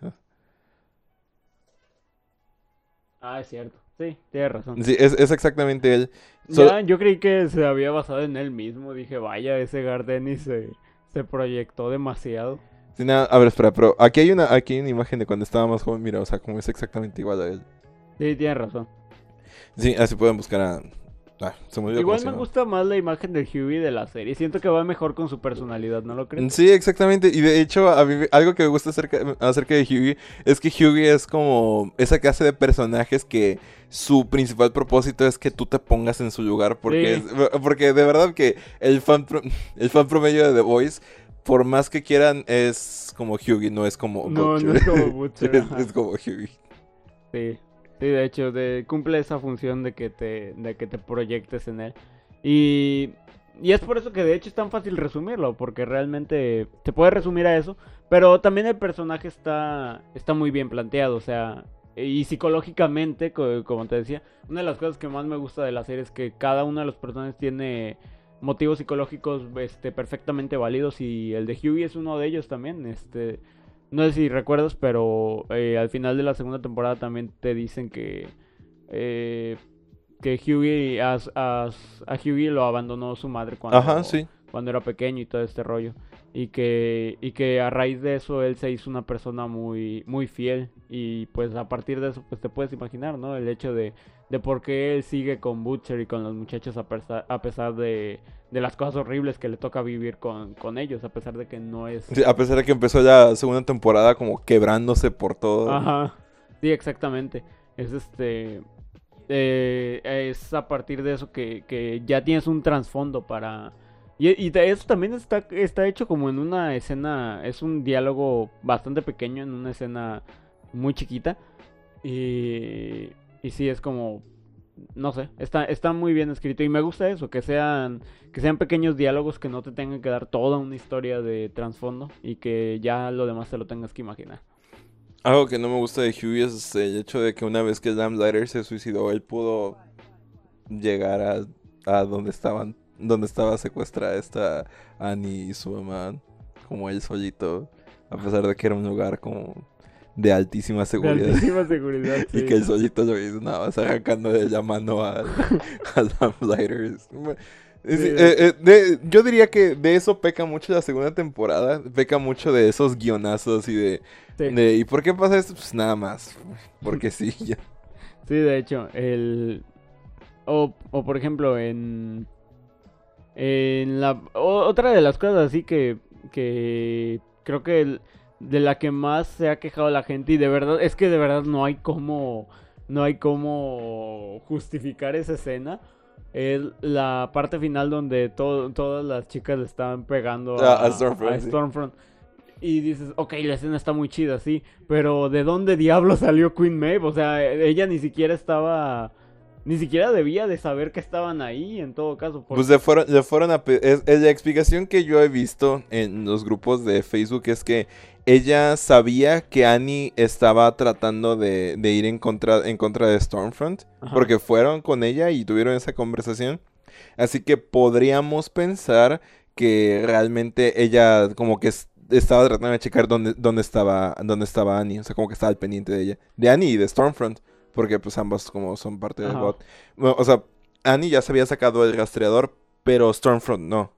Ah, es cierto. Sí, tienes razón. Sí, es, es exactamente él. So- Ya, yo creí que se había basado en él mismo. Dije, vaya, ese Gardenis se, se proyectó demasiado. sí, nada, a ver, espera, pero aquí hay una aquí hay una imagen de cuando estaba más joven, mira, o sea, como es exactamente igual a él. Sí, tienes razón. Sí, así pueden buscar a... Ah, se me olvidó Igual me gusta más la imagen del Huey de la serie. Siento que va mejor con su personalidad, ¿no lo crees? Sí, exactamente. Y de hecho, a mí, algo que me gusta acerca, acerca de Hughie es que Hughie es como esa clase de personajes que su principal propósito es que tú te pongas en su lugar. Porque, Sí. es- porque de verdad que el fan, pro- el fan promedio de The Voice, por más que quieran, es como Hughie, no es como No, Butcher. no es como Butcher, (laughs) es, es como Hughie. Sí, sí, de hecho, de, cumple esa función de que te, de que te proyectes en él. Y, y es por eso que de hecho es tan fácil resumirlo, porque realmente se puede resumir a eso, pero también el personaje está, está muy bien planteado, o sea, y psicológicamente, co- como te decía, una de las cosas que más me gusta de la serie es que cada uno de los personajes tiene motivos psicológicos este, perfectamente válidos y el de Hughie es uno de ellos también, este... No sé si recuerdas, pero eh, al final de la segunda temporada también te dicen que eh, que Hughie a, a- a Hughie lo abandonó su madre cuando, Ajá, sí. cuando era pequeño y todo este rollo y que y que a raíz de eso él se hizo una persona muy muy fiel y pues a partir de eso pues te puedes imaginar, ¿no? El hecho de de por qué él sigue con Butcher y con los muchachos a pesar, a pesar de, de las cosas horribles que le toca vivir con, con ellos, a pesar de que no es... Sí, A pesar de que empezó la segunda temporada como quebrándose por todo. Ajá. Sí, exactamente. Es este. eh, es a partir de eso que, que ya tienes un trasfondo para. Y, y eso también está, está hecho como en una escena. Es un diálogo bastante pequeño, en una escena muy chiquita. Y. Y sí, es como. no sé, está, está muy bien escrito y me gusta eso, que sean, que sean pequeños diálogos que no te tengan que dar toda una historia de trasfondo y que ya lo demás te lo tengas que imaginar. Algo que no me gusta de Huey es el hecho de que una vez que Lamplighter se suicidó, él pudo llegar a, a donde estaban, donde estaba secuestrada esta Annie y su mamá, como él solito, a pesar de que era un lugar como de altísima De seguridad. altísima seguridad, (laughs) Y que el solito lo hizo nada más arrancando de la mano a, a Lamplighter. Es- es- Sí. eh, eh, de- yo diría que de eso peca mucho la segunda temporada. Peca mucho de esos guionazos y de, Sí. de, ¿Y por qué pasa esto? Pues nada más. Porque sí. (laughs) ya. Sí, de hecho, el... O, o por ejemplo, en... En la... o- otra de las cosas así que... Que creo que el- de la que más se ha quejado la gente y de verdad... Es que de verdad no hay cómo... No hay cómo justificar esa escena. Es la parte final donde to- todas las chicas le estaban pegando Ah, a, a Stormfront, a. Stormfront. Y dices, ok, la escena está muy chida, sí. Pero ¿de dónde diablo salió Queen Maeve? O sea, ella ni siquiera estaba... Ni siquiera debía de saber que estaban ahí, en todo caso. porque- Pues le fueron, le fueron a... es- es la explicación que yo he visto en los grupos de Facebook es que ella sabía que Annie estaba tratando de, de ir en contra, en contra de Stormfront. Ajá. Porque fueron con ella y tuvieron esa conversación. Así que podríamos pensar que realmente ella como que es- estaba tratando de checar dónde, dónde, estaba, dónde estaba Annie. O sea, como que estaba al pendiente de ella. De Annie y de Stormfront. Porque pues ambos como son parte del Ajá. bot. Bueno, o sea, Annie ya se había sacado el rastreador, pero Stormfront no.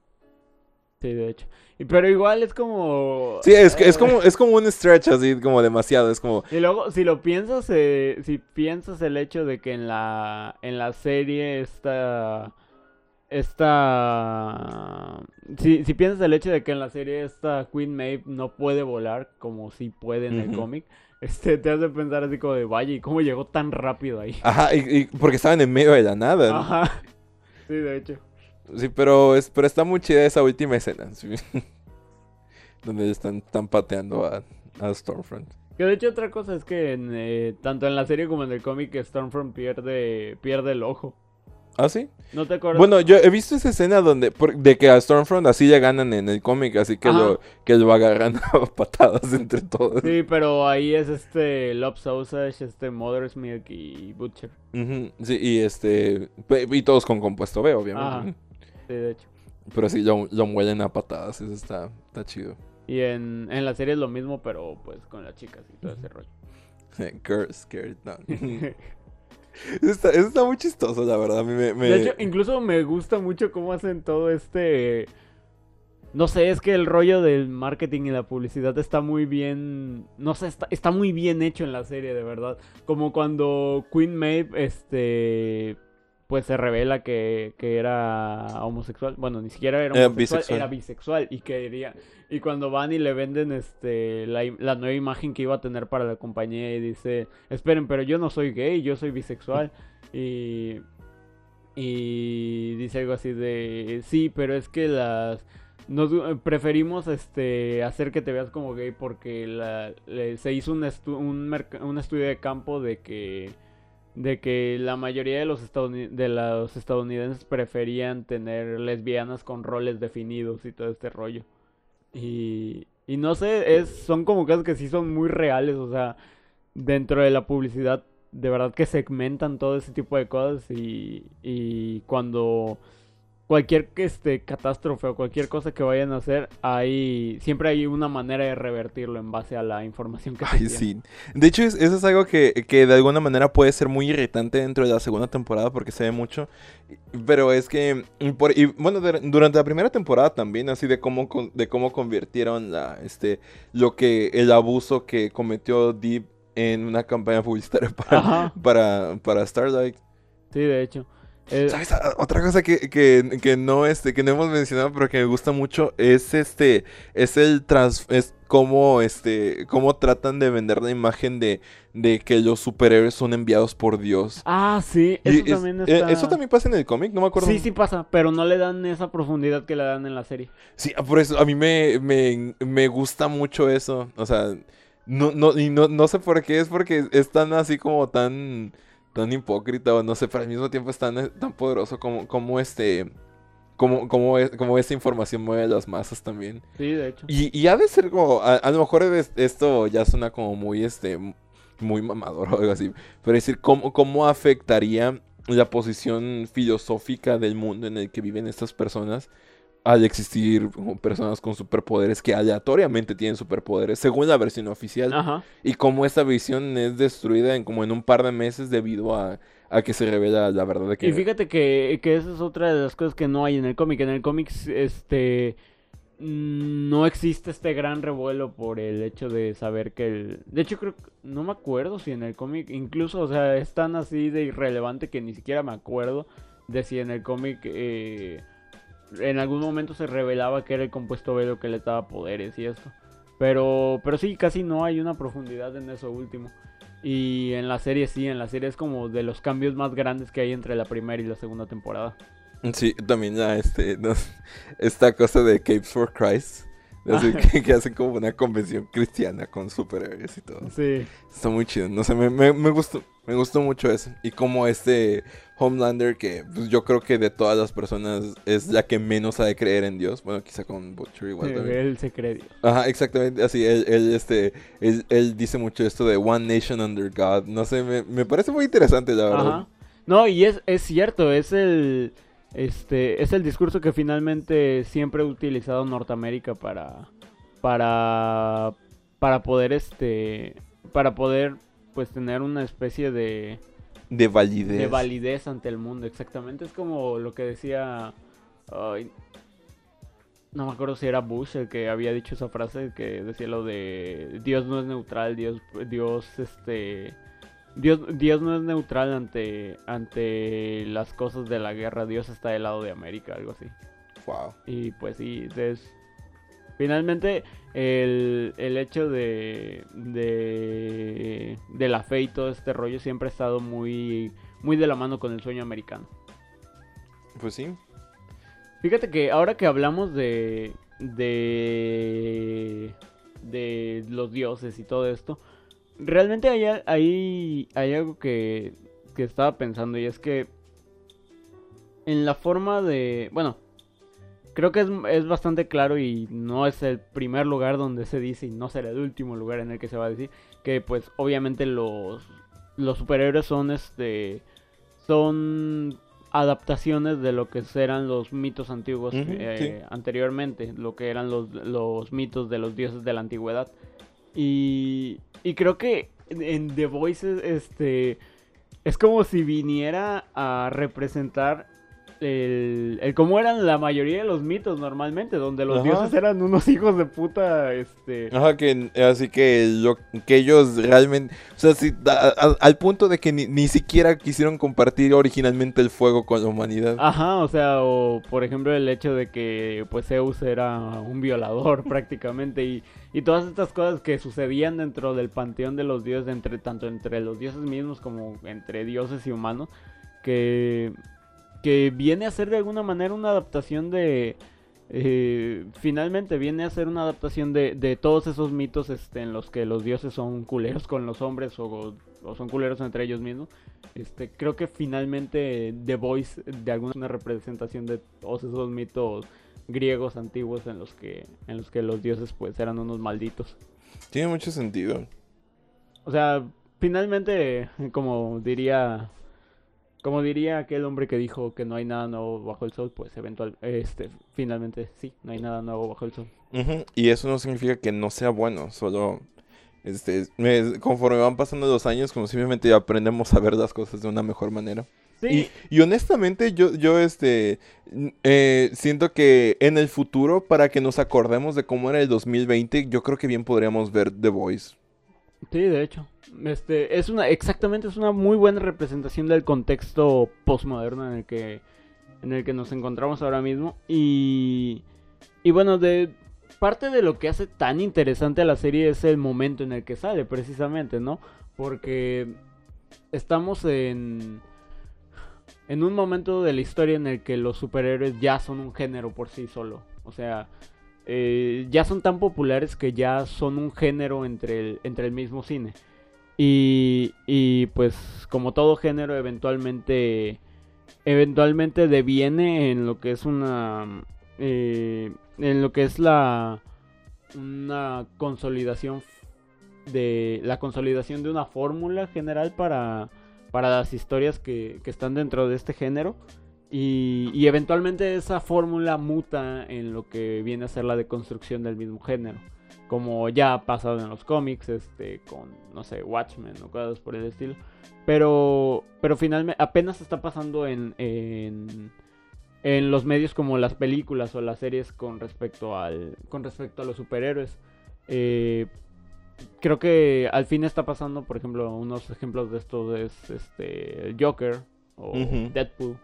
Sí, de hecho. Pero igual es como... Sí, es, es, eh, como, es como un stretch así, como demasiado. Es como... Y luego, si lo piensas, eh, si piensas el hecho de que en la, en la serie esta... Esta... Si, si piensas el hecho de que en la serie esta Queen Maeve no puede volar como si puede en el cómic, este, te hace pensar así como de, vaya, ¿y cómo llegó tan rápido ahí? Ajá, y, y porque estaban en medio de la nada. ¿no? Ajá. Sí, de hecho. Sí, pero, es, pero está muy chida esa última escena. sí. (laughs) Donde están, están pateando a, a Stormfront. Que de hecho otra cosa es que en, eh, tanto en la serie como en el cómic Stormfront pierde, pierde el ojo. ¿Ah, sí? ¿No te acuerdas? Bueno, yo he visto esa escena donde por- de que a Stormfront así ya ganan en el cómic, así que Ajá. lo, que lo agarran (laughs) a patadas entre todos. Sí, pero ahí es este Love Sausage, este Mother's Milk y Butcher. Sí, y este. Y todos con compuesto B, obviamente. Ajá. Sí, de hecho. Pero sí, lo, lo muelen a patadas, eso está, está chido. Y en, en la serie es lo mismo, pero pues con las chicas y todo ese rollo. (laughs) Girl scared, no. (laughs) eso, está, eso está muy chistoso, la verdad. A mí me. me- De hecho, incluso me gusta mucho cómo hacen todo este... No sé, es que el rollo del marketing y la publicidad está muy bien... No sé, está, está muy bien hecho en la serie, de verdad. Como cuando Queen Maeve, este... Pues se revela que, que era homosexual. Bueno, ni siquiera era Era homosexual, bisexual. era bisexual. Y quería... Y cuando van y le venden este la, la nueva imagen que iba a tener para la compañía y dice, esperen, pero yo no soy gay, yo soy bisexual. Y, y dice algo así de, sí, pero es que las... Nos, preferimos este hacer que te veas como gay porque la- se hizo un, estu- un, un estudio de campo de que de que la mayoría de los, de los estadounidenses preferían tener lesbianas con roles definidos y todo este rollo. Y, y no sé, es, son como cosas que sí son muy reales, o sea, dentro de la publicidad, de verdad que segmentan todo ese tipo de cosas y, y cuando cualquier este, catástrofe o cualquier cosa que vayan a hacer, hay, siempre hay una manera de revertirlo en base a la información que Ay, sí. De hecho, es- eso es algo que, que de alguna manera puede ser muy irritante dentro de la segunda temporada porque se ve mucho. Pero es que, y por- y bueno, de- durante la primera temporada también, así de cómo, con- de cómo convirtieron la, este, lo que, el abuso que cometió Deep en una campaña publicitaria para, para, para Starlight. sí, de hecho. Eh, ¿Sabes? Ah, Otra cosa que, que, que no este que no hemos mencionado pero que me gusta mucho es este es el trans es cómo este cómo tratan de vender la imagen de, de que los superhéroes son enviados por Dios. ah, sí, eso es- también eh, está... eso también pasa en el cómic, no me acuerdo. Sí, sí pasa, pero no le dan esa profundidad que le dan en la serie. Sí, ah, por eso a mí me, me, me gusta mucho eso. O sea, no, no, y no, no sé por qué, es porque están así como tan, tan hipócrita o no sé, pero al mismo tiempo es tan, tan poderoso como, como este... Como, como, es- como esta información mueve a las masas también. Sí, de hecho. Y, y ha de ser como, a, a lo mejor es- esto ya suena como muy, este, muy mamador (laughs) o algo así, pero decir, ¿cómo, cómo afectaría la posición filosófica del mundo en el que viven estas personas al existir como personas con superpoderes que aleatoriamente tienen superpoderes, según la versión oficial, Ajá. y cómo esta visión es destruida en como en un par de meses debido a, a que se revela la verdad de que... Y fíjate que, que esa es otra de las cosas que no hay en el cómic. En el cómic, este, no existe este gran revuelo por el hecho de saber que el... De hecho, creo que... No me acuerdo si en el cómic, incluso, o sea, es tan así de irrelevante que ni siquiera me acuerdo de si en el cómic eh, en algún momento se revelaba que era el compuesto B lo que le daba poderes y esto. Pero, pero sí, casi no hay una profundidad en eso último. Y en la serie sí, en la serie es como de los cambios más grandes que hay entre la primera y la segunda temporada. Sí, también la, este, (laughs) esta cosa de Capes for Christ, así que, que hacen como una convención cristiana con superhéroes y todo. Sí. Está muy chido, no sé, me, me, me gustó, me gustó mucho eso. Y como este Homelander, que pues, yo creo que de todas las personas es la que menos ha de creer en Dios, bueno, quizá con Butcher igual también. Él se cree Dios. Ajá, exactamente, así, él, él, este, él, él dice mucho esto de One Nation Under God, no sé, me, me parece muy interesante, la verdad. Ajá. No, y es, es cierto, es el este es el discurso que finalmente siempre ha utilizado Norteamérica para para para poder este para poder pues tener una especie de De validez. de validez ante el mundo, exactamente. Es como lo que decía. ay, no me acuerdo si era Bush el que había dicho esa frase que decía lo de Dios no es neutral, Dios, Dios, este. Dios, Dios no es neutral ante, ante las cosas de la guerra, Dios está del lado de América, algo así. Wow. Y pues sí, es... Finalmente, el, el hecho de, de, de la fe y todo este rollo siempre ha estado muy, muy de la mano con el sueño americano. Pues sí. Fíjate que ahora que hablamos de, de, de los dioses y todo esto, realmente hay, hay, hay algo que, que estaba pensando y es que en la forma de... Bueno, creo que es, es bastante claro y no es el primer lugar donde se dice y no será el último lugar en el que se va a decir que pues obviamente los, los superhéroes son este... Son adaptaciones de lo que eran los mitos antiguos eh, anteriormente, lo que eran los, los mitos de los dioses de la antigüedad. Y, y creo que en- The Voice este, es como si viniera a representar el, el cómo eran la mayoría de los mitos normalmente, donde los Ajá. dioses eran unos (laughs) hijos de puta, este... Ajá, que así que lo que ellos realmente, o sea, a- a- al punto de que ni, ni siquiera quisieron compartir originalmente el fuego con la humanidad. Ajá, o sea, o por ejemplo el hecho de que pues Zeus era un violador (laughs) prácticamente y, y todas estas cosas que sucedían dentro del panteón de los dioses, entre tanto entre los dioses mismos como entre dioses y humanos, que, que viene a ser de alguna manera una adaptación de... eh, finalmente viene a ser una adaptación de, de todos esos mitos este, en los que los dioses son culeros con los hombres o, o son culeros entre ellos mismos. Este, creo que finalmente The Voice de alguna una representación de todos esos mitos griegos antiguos en los que en los que los dioses pues eran unos malditos. Tiene mucho sentido. O sea, finalmente como diría como diría aquel hombre que dijo que no hay nada nuevo bajo el sol, pues eventual este finalmente sí, no hay nada nuevo bajo el sol. Y eso no significa que no sea bueno, solo este, me- conforme van pasando los años, como simplemente aprendemos a ver las cosas de una mejor manera. Sí, Y, y honestamente, yo, yo este, eh, siento que en el futuro, para que nos acordemos de cómo era el 2020, yo creo que bien podríamos ver The Voice. Sí, de hecho. Este, es una, exactamente, es una muy buena representación del contexto postmoderno en el que, en el que nos encontramos ahora mismo. Y, y bueno, de parte de lo que hace tan interesante a la serie es el momento en el que sale, precisamente, ¿no? Porque estamos en, en un momento de la historia en el que los superhéroes ya son un género por sí solo. O sea, eh, ya son tan populares que ya son un género entre el, entre el mismo cine. Y, y pues como todo género eventualmente eventualmente deviene en lo que es una eh, en lo que es la una consolidación de la consolidación de una fórmula general para, para las historias que, que están dentro de este género y, y eventualmente esa fórmula muta en lo que viene a ser la deconstrucción del mismo género como ya ha pasado en los cómics, este, con, no sé, Watchmen o cosas por el estilo. Pero, pero finalmente apenas está pasando en, en, en, los medios como las películas o las series con respecto, al, con respecto a los superhéroes. Eh, creo que al fin está pasando, por ejemplo, unos ejemplos de esto es este, Joker o Deadpool.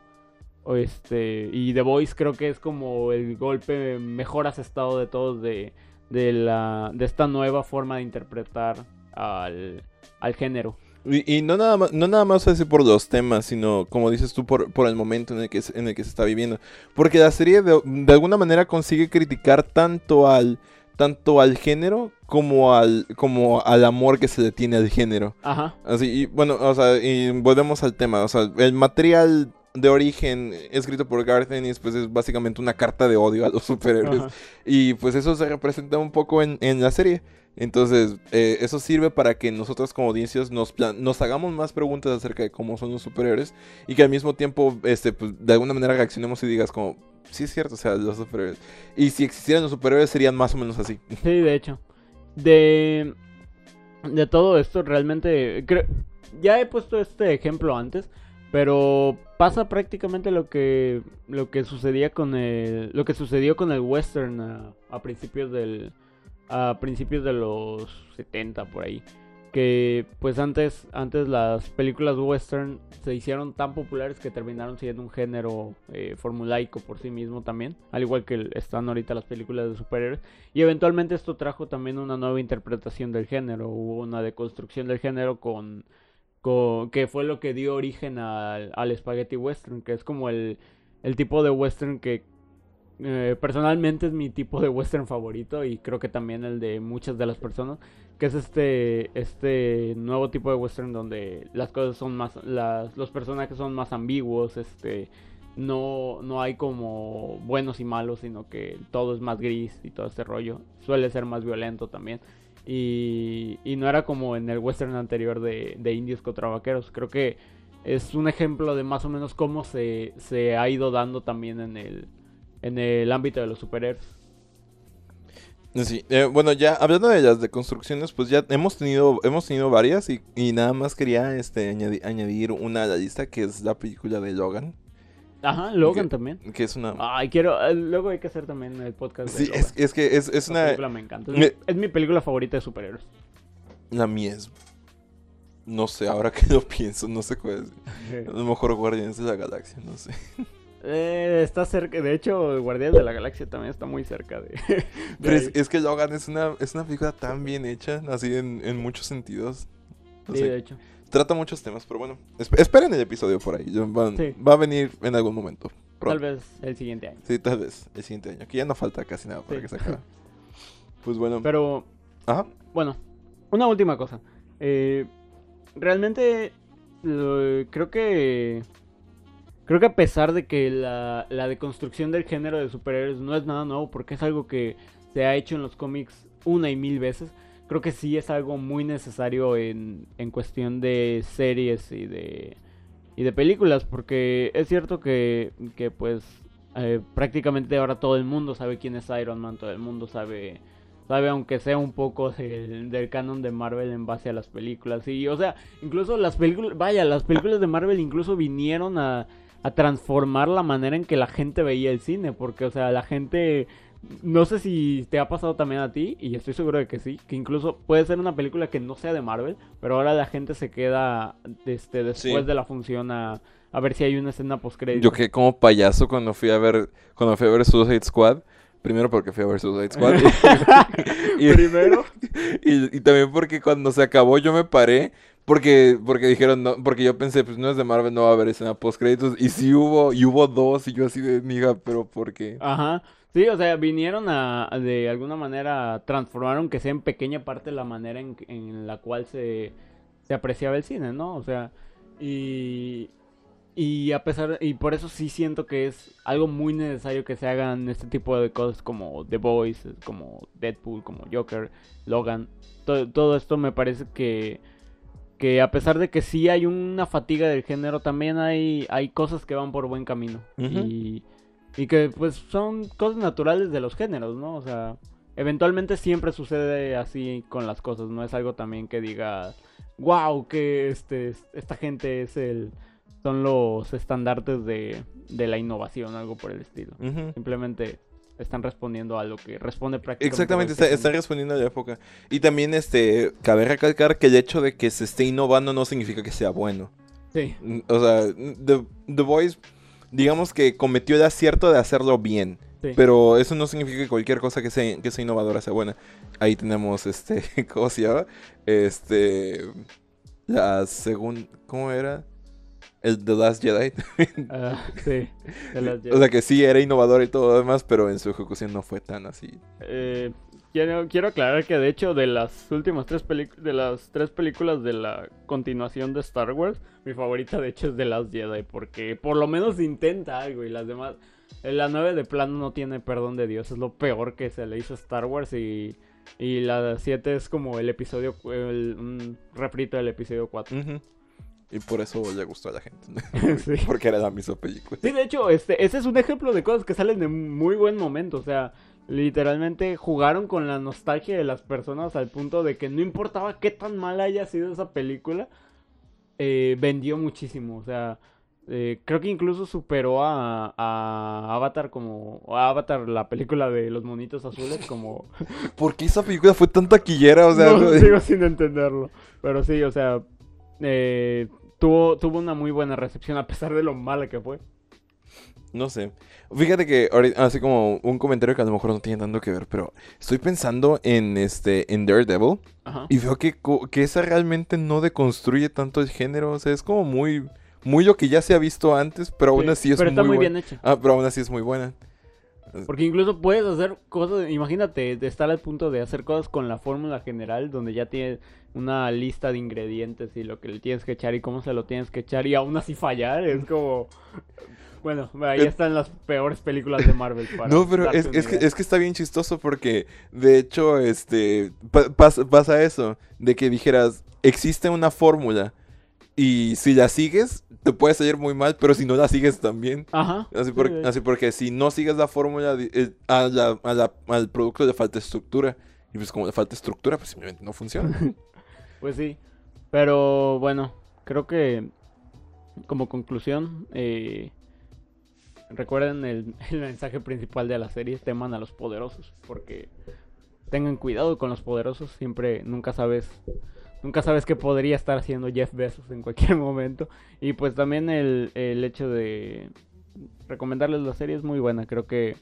O este, y The Voice creo que es como el golpe mejor asestado de todos de de, la, de esta nueva forma de interpretar al, género. Y, no nada más, no nada más así por los temas, sino como dices tú, por, por el momento en el, que, en el que se está viviendo. Porque la serie de, de, alguna manera consigue criticar tanto al, tanto al género como al, como al amor que se le tiene al género. Ajá. Así, y bueno, o sea, y volvemos al tema. O sea, el material de origen escrito por Garth Ennis, pues es básicamente una carta de odio a los superhéroes. Y pues eso se representa un poco en, la serie. Entonces, eh, eso sirve para que nosotros como audiencias nos, nos hagamos más preguntas acerca de cómo son los superhéroes y que al mismo tiempo, este, pues, de alguna manera reaccionemos y digas como, sí es cierto, o sea, los superhéroes. Y si existieran los superhéroes serían más o menos así. Sí, de hecho. De, de todo esto, realmente, creo, ya he puesto este ejemplo antes, pero pasa prácticamente lo que lo que sucedía con el lo que sucedió con el western a, principios del a principios de los 70 por ahí. Que pues antes antes las películas western se hicieron tan populares que terminaron siendo un género eh, formulaico por sí mismo también al igual que están ahorita las películas de superhéroes. Y eventualmente esto trajo también una nueva interpretación del género. Hubo una deconstrucción del género con que fue lo que dio origen al, al spaghetti western, que es como el, el tipo de western que eh, personalmente es mi tipo de western favorito y creo que también el de muchas de las personas, que es este, este nuevo tipo de western donde las cosas son más, las, los personajes son más ambiguos, este, no, no hay como buenos y malos, sino que todo es más gris y todo este rollo, suele ser más violento también. Y, no era como en el western anterior de, indios contra vaqueros. Creo que es un ejemplo de más o menos cómo se, se ha ido dando también en el, en el ámbito de los superhéroes. Sí, eh, bueno, ya hablando de las deconstrucciones, pues ya hemos tenido, hemos tenido varias y, nada más quería este, añadir, añadir una a la lista que es la película de Logan. Ajá, Logan también. Que es una. Ay, quiero. Eh, luego hay que hacer también el podcast. Sí, es, es, que es, es una. película me encanta. Es, mi, película favorita de superhéroes. La mía es. No sé, ahora que lo pienso, no sé cuál es. A lo mejor Guardianes de la Galaxia, no sé. Eh, está cerca, de hecho, Guardianes de la Galaxia también está muy cerca de. (laughs) Pero es, que Logan es una, es una película tan bien hecha, así en, en muchos sentidos. sí, de hecho trata muchos temas, pero bueno, esperen el episodio por ahí. Va, a venir en algún momento. Tal vez el siguiente año. Sí, tal vez el siguiente año. Aquí ya no falta casi nada para que se acabe. Pues bueno. Pero. Ajá. Bueno, una última cosa. Eh, realmente creo que. Creo que a pesar de que la, la deconstrucción del género de superhéroes no es nada nuevo, porque es algo que se ha hecho en los cómics una y mil veces creo que sí es algo muy necesario en, en cuestión de series y de, y de películas, porque es cierto que, que pues eh, prácticamente ahora todo el mundo sabe quién es Iron Man, todo el mundo sabe sabe aunque sea un poco del, del, canon de Marvel en base a las películas. Y o sea incluso las películas vaya las películas de Marvel incluso vinieron a, a transformar la manera en que la gente veía el cine porque o sea la gente no sé si te ha pasado también a ti, y estoy seguro de que sí, que incluso puede ser una película que no sea de Marvel, pero ahora la gente se queda este, después de la función a, ver si hay una escena post Yo quedé como payaso cuando fui a ver, cuando fui a ver Suicide Squad. Primero porque fui a ver Suicide Squad. (laughs) y, Primero. (laughs) Y, también porque cuando se acabó yo me paré. Porque, porque dijeron, no, porque yo pensé, pues no es de Marvel, no va a haber escena post créditos. Y sí hubo, y hubo dos, y yo así de, niga, pero ¿por qué? Ajá. Sí, o sea, vinieron a, de alguna manera, transformaron que sea en pequeña parte la manera en, en la cual se, se apreciaba el cine, ¿no? O sea, y, y a pesar, y por eso sí siento que es algo muy necesario que se hagan este tipo de cosas como The Voice, como Deadpool, como Joker, Logan. Todo, todo esto me parece que, que a pesar de que sí hay una fatiga del género, también hay, hay cosas que van por buen camino. Ujú. y, y que pues son cosas naturales de los géneros, ¿no? O sea, eventualmente siempre sucede así con las cosas, no es algo también que diga, wow, que este, esta gente es el, son los estandartes de, de la innovación, algo por el estilo. Simplemente están respondiendo a algo que responde prácticamente. Exactamente, a cualquier está, está respondiendo a la época. Y también, este, cabe recalcar que el hecho de que se esté innovando no significa que sea bueno. Sí, Mm, O sea, The, The Voice, digamos que cometió el acierto de hacerlo bien. sí. Pero eso no significa que cualquier cosa que sea, que sea innovadora sea buena. Ahí tenemos, este, (laughs) ¿cómo se llama? Este, la segunda, ¿cómo era? El The Last Jedi. Ah, sí, (laughs) o sea que sí, era innovador y todo lo demás, pero en su ejecución no fue tan así. Eh, quiero, quiero aclarar que de hecho de las últimas tres películas, de las tres películas de la continuación de Star Wars, mi favorita de hecho es The Last Jedi, porque por lo menos intenta algo y las demás... eh, La 9 de plano no tiene perdón de Dios, es lo peor que se le hizo a Star Wars y, y la 7 es como el episodio, el, un refrito del episodio 4. Ujú. Y por eso le gustó a la gente. (laughs) Sí. Porque era la misma película. Sí, de hecho, este, ese es un ejemplo de cosas que salen de muy buen momento. O sea, literalmente jugaron con la nostalgia de las personas al punto de que no importaba qué tan mala haya sido esa película, eh, vendió muchísimo. O sea, eh, creo que incluso superó a, a Avatar como... a Avatar, la película de los monitos azules, como... (laughs) ¿Por qué esa película fue tan taquillera? O sea, (laughs) no, no- sigo sin entenderlo. Pero sí, o sea, eh, tuvo, tuvo una muy buena recepción a pesar de lo mala que fue. No sé. Fíjate que ahorita, así como un comentario que a lo mejor no tiene tanto que ver, pero estoy pensando en este en Daredevil Ajá. y veo que, que esa realmente no deconstruye tanto el género, o sea, es como muy muy lo que ya se ha visto antes, pero aún Sí, así es pero está muy buena. bien hecha. Ah, pero aún así es muy buena. Porque incluso puedes hacer cosas, imagínate, de estar al punto de hacer cosas con la fórmula general, donde ya tienes una lista de ingredientes y lo que le tienes que echar y cómo se lo tienes que echar y aún así fallar, es como... Bueno, ahí Eh, están las peores películas de Marvel. Para No, pero es, es que, es que está bien chistoso porque, de hecho, este pa- pas- pasa eso, de que dijeras, existe una fórmula y si la sigues, te puede salir muy mal, pero si no la sigues también. Ajá. Así, sí, así porque si no sigues la fórmula, eh, a la- a la- al producto le falta estructura. Y pues como le falta estructura, pues simplemente no funciona. (laughs) Pues sí. Pero bueno, creo que como conclusión, eh, recuerden el, (laughs) el mensaje principal de la serie, teman a los poderosos, porque tengan cuidado con los poderosos, siempre, nunca sabes, nunca sabes qué podría estar haciendo Jeff Bezos en cualquier (laughs) momento. Y pues también el, el hecho de recomendarles la serie es muy buena, creo que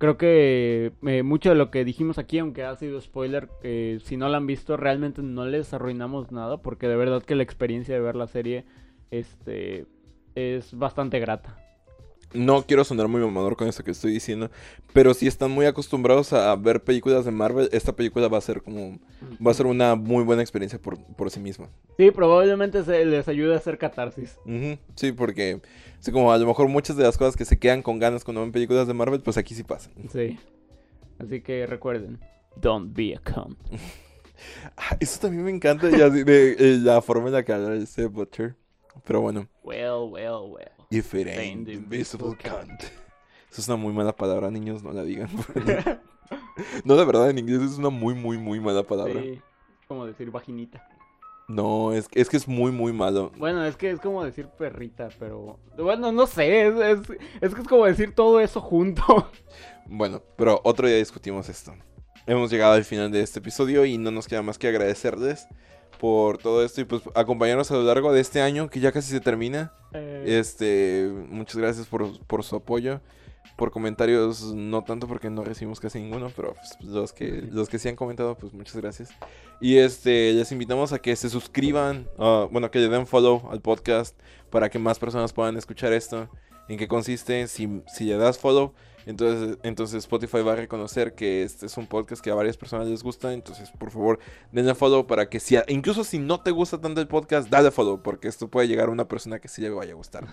creo que eh, mucho de lo que dijimos aquí, aunque ha sido spoiler, eh, si no la han visto, realmente no les arruinamos nada, porque de verdad que la experiencia de ver la serie este, es bastante grata. No quiero sonar muy mamador con eso que estoy diciendo, pero si están muy acostumbrados a ver películas de Marvel, esta película va a ser como va a ser una muy buena experiencia por, por sí misma. Sí, probablemente se les ayude a hacer catarsis. Ujú, Sí, porque sí, como a lo mejor muchas de las cosas que se quedan con ganas cuando ven películas de Marvel, pues aquí sí pasan. Sí. Así que recuerden, don't be a cunt. (laughs) Ah, eso también me encanta ya de, de- eh, la forma en la que habla ese Butcher. Pero bueno, Well, well, well. If it Ain't ain't the the invisible cunt. Eso es una muy mala palabra, niños, no la digan. (laughs) no, de verdad, en inglés es una muy, muy, muy mala palabra. Sí, como decir vaginita. No, es, es que es muy, muy malo. Bueno, es que es como decir perrita, pero... Bueno, no sé, es, es, es que es como decir todo eso junto. (laughs) Bueno, pero otro día discutimos esto. Hemos llegado al final de este episodio y no nos queda más que agradecerles por todo esto y pues acompañarnos a lo largo de este año que ya casi se termina. Eh, Este, muchas gracias por, por su apoyo. Por comentarios, no tanto porque no recibimos casi ninguno, pero pues, los, que, los que sí han comentado, pues muchas gracias. Y este, les invitamos a que se suscriban, ah, bueno, que le den follow al podcast para que más personas puedan escuchar esto. ¿En qué consiste? Si, si le das follow, Entonces, entonces Spotify va a reconocer que este es un podcast que a varias personas les gusta. Entonces, por favor, denle follow para que si, incluso si no te gusta tanto el podcast, dale follow, porque esto puede llegar a una persona que sí le vaya a gustar.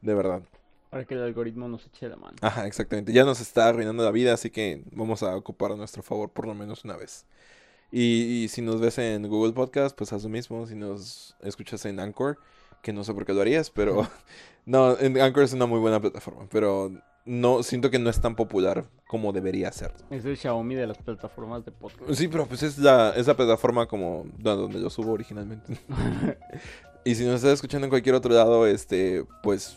De verdad. Para que el algoritmo nos eche la mano. Ajá, exactamente. Ya nos está arruinando la vida, así que vamos a ocupar a nuestro favor por lo menos una vez. Y, y si nos ves en Google Podcast, pues haz lo mismo. Si nos escuchas en Anchor, que no sé por qué lo harías, pero... (laughs) no, en Anchor es una muy buena plataforma, pero no siento que no es tan popular como debería ser. Es el Xiaomi de las plataformas de podcast. Sí, pero pues es la, es la plataforma como donde yo subo originalmente. (laughs) y si nos estás escuchando en cualquier otro lado, este, pues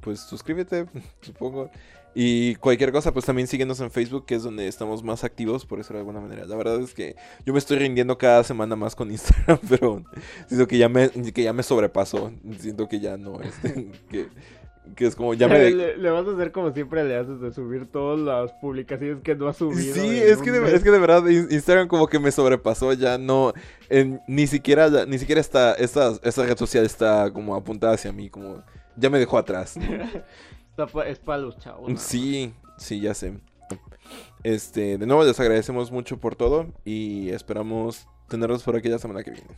pues suscríbete, (laughs) supongo. Y cualquier cosa, pues también síguenos en Facebook, que es donde estamos más activos, por eso de alguna manera. La verdad es que yo me estoy rindiendo cada semana más con Instagram, (laughs) pero siento que ya me, que ya me sobrepasó. Siento que ya no, este, que, que es como ya me... Le, vas a hacer como siempre le haces de subir todas las publicaciones que no has subido. Sí, es que, de, es que de verdad Instagram como que me sobrepasó, ya no... ni siquiera ni siquiera está, esta, esta red social está como apuntada hacia mí, como ya me dejó atrás. (laughs) es para los chavos. Sí, sí, ya sé. Este, de nuevo les agradecemos mucho por todo y esperamos tenerlos por aquí la semana que viene.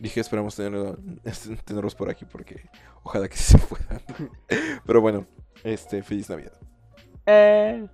Dije, esperemos tenerlo, (laughs) tenerlos por aquí porque ojalá que (laughs) se puedan. Pero bueno, este, feliz Navidad. Eh.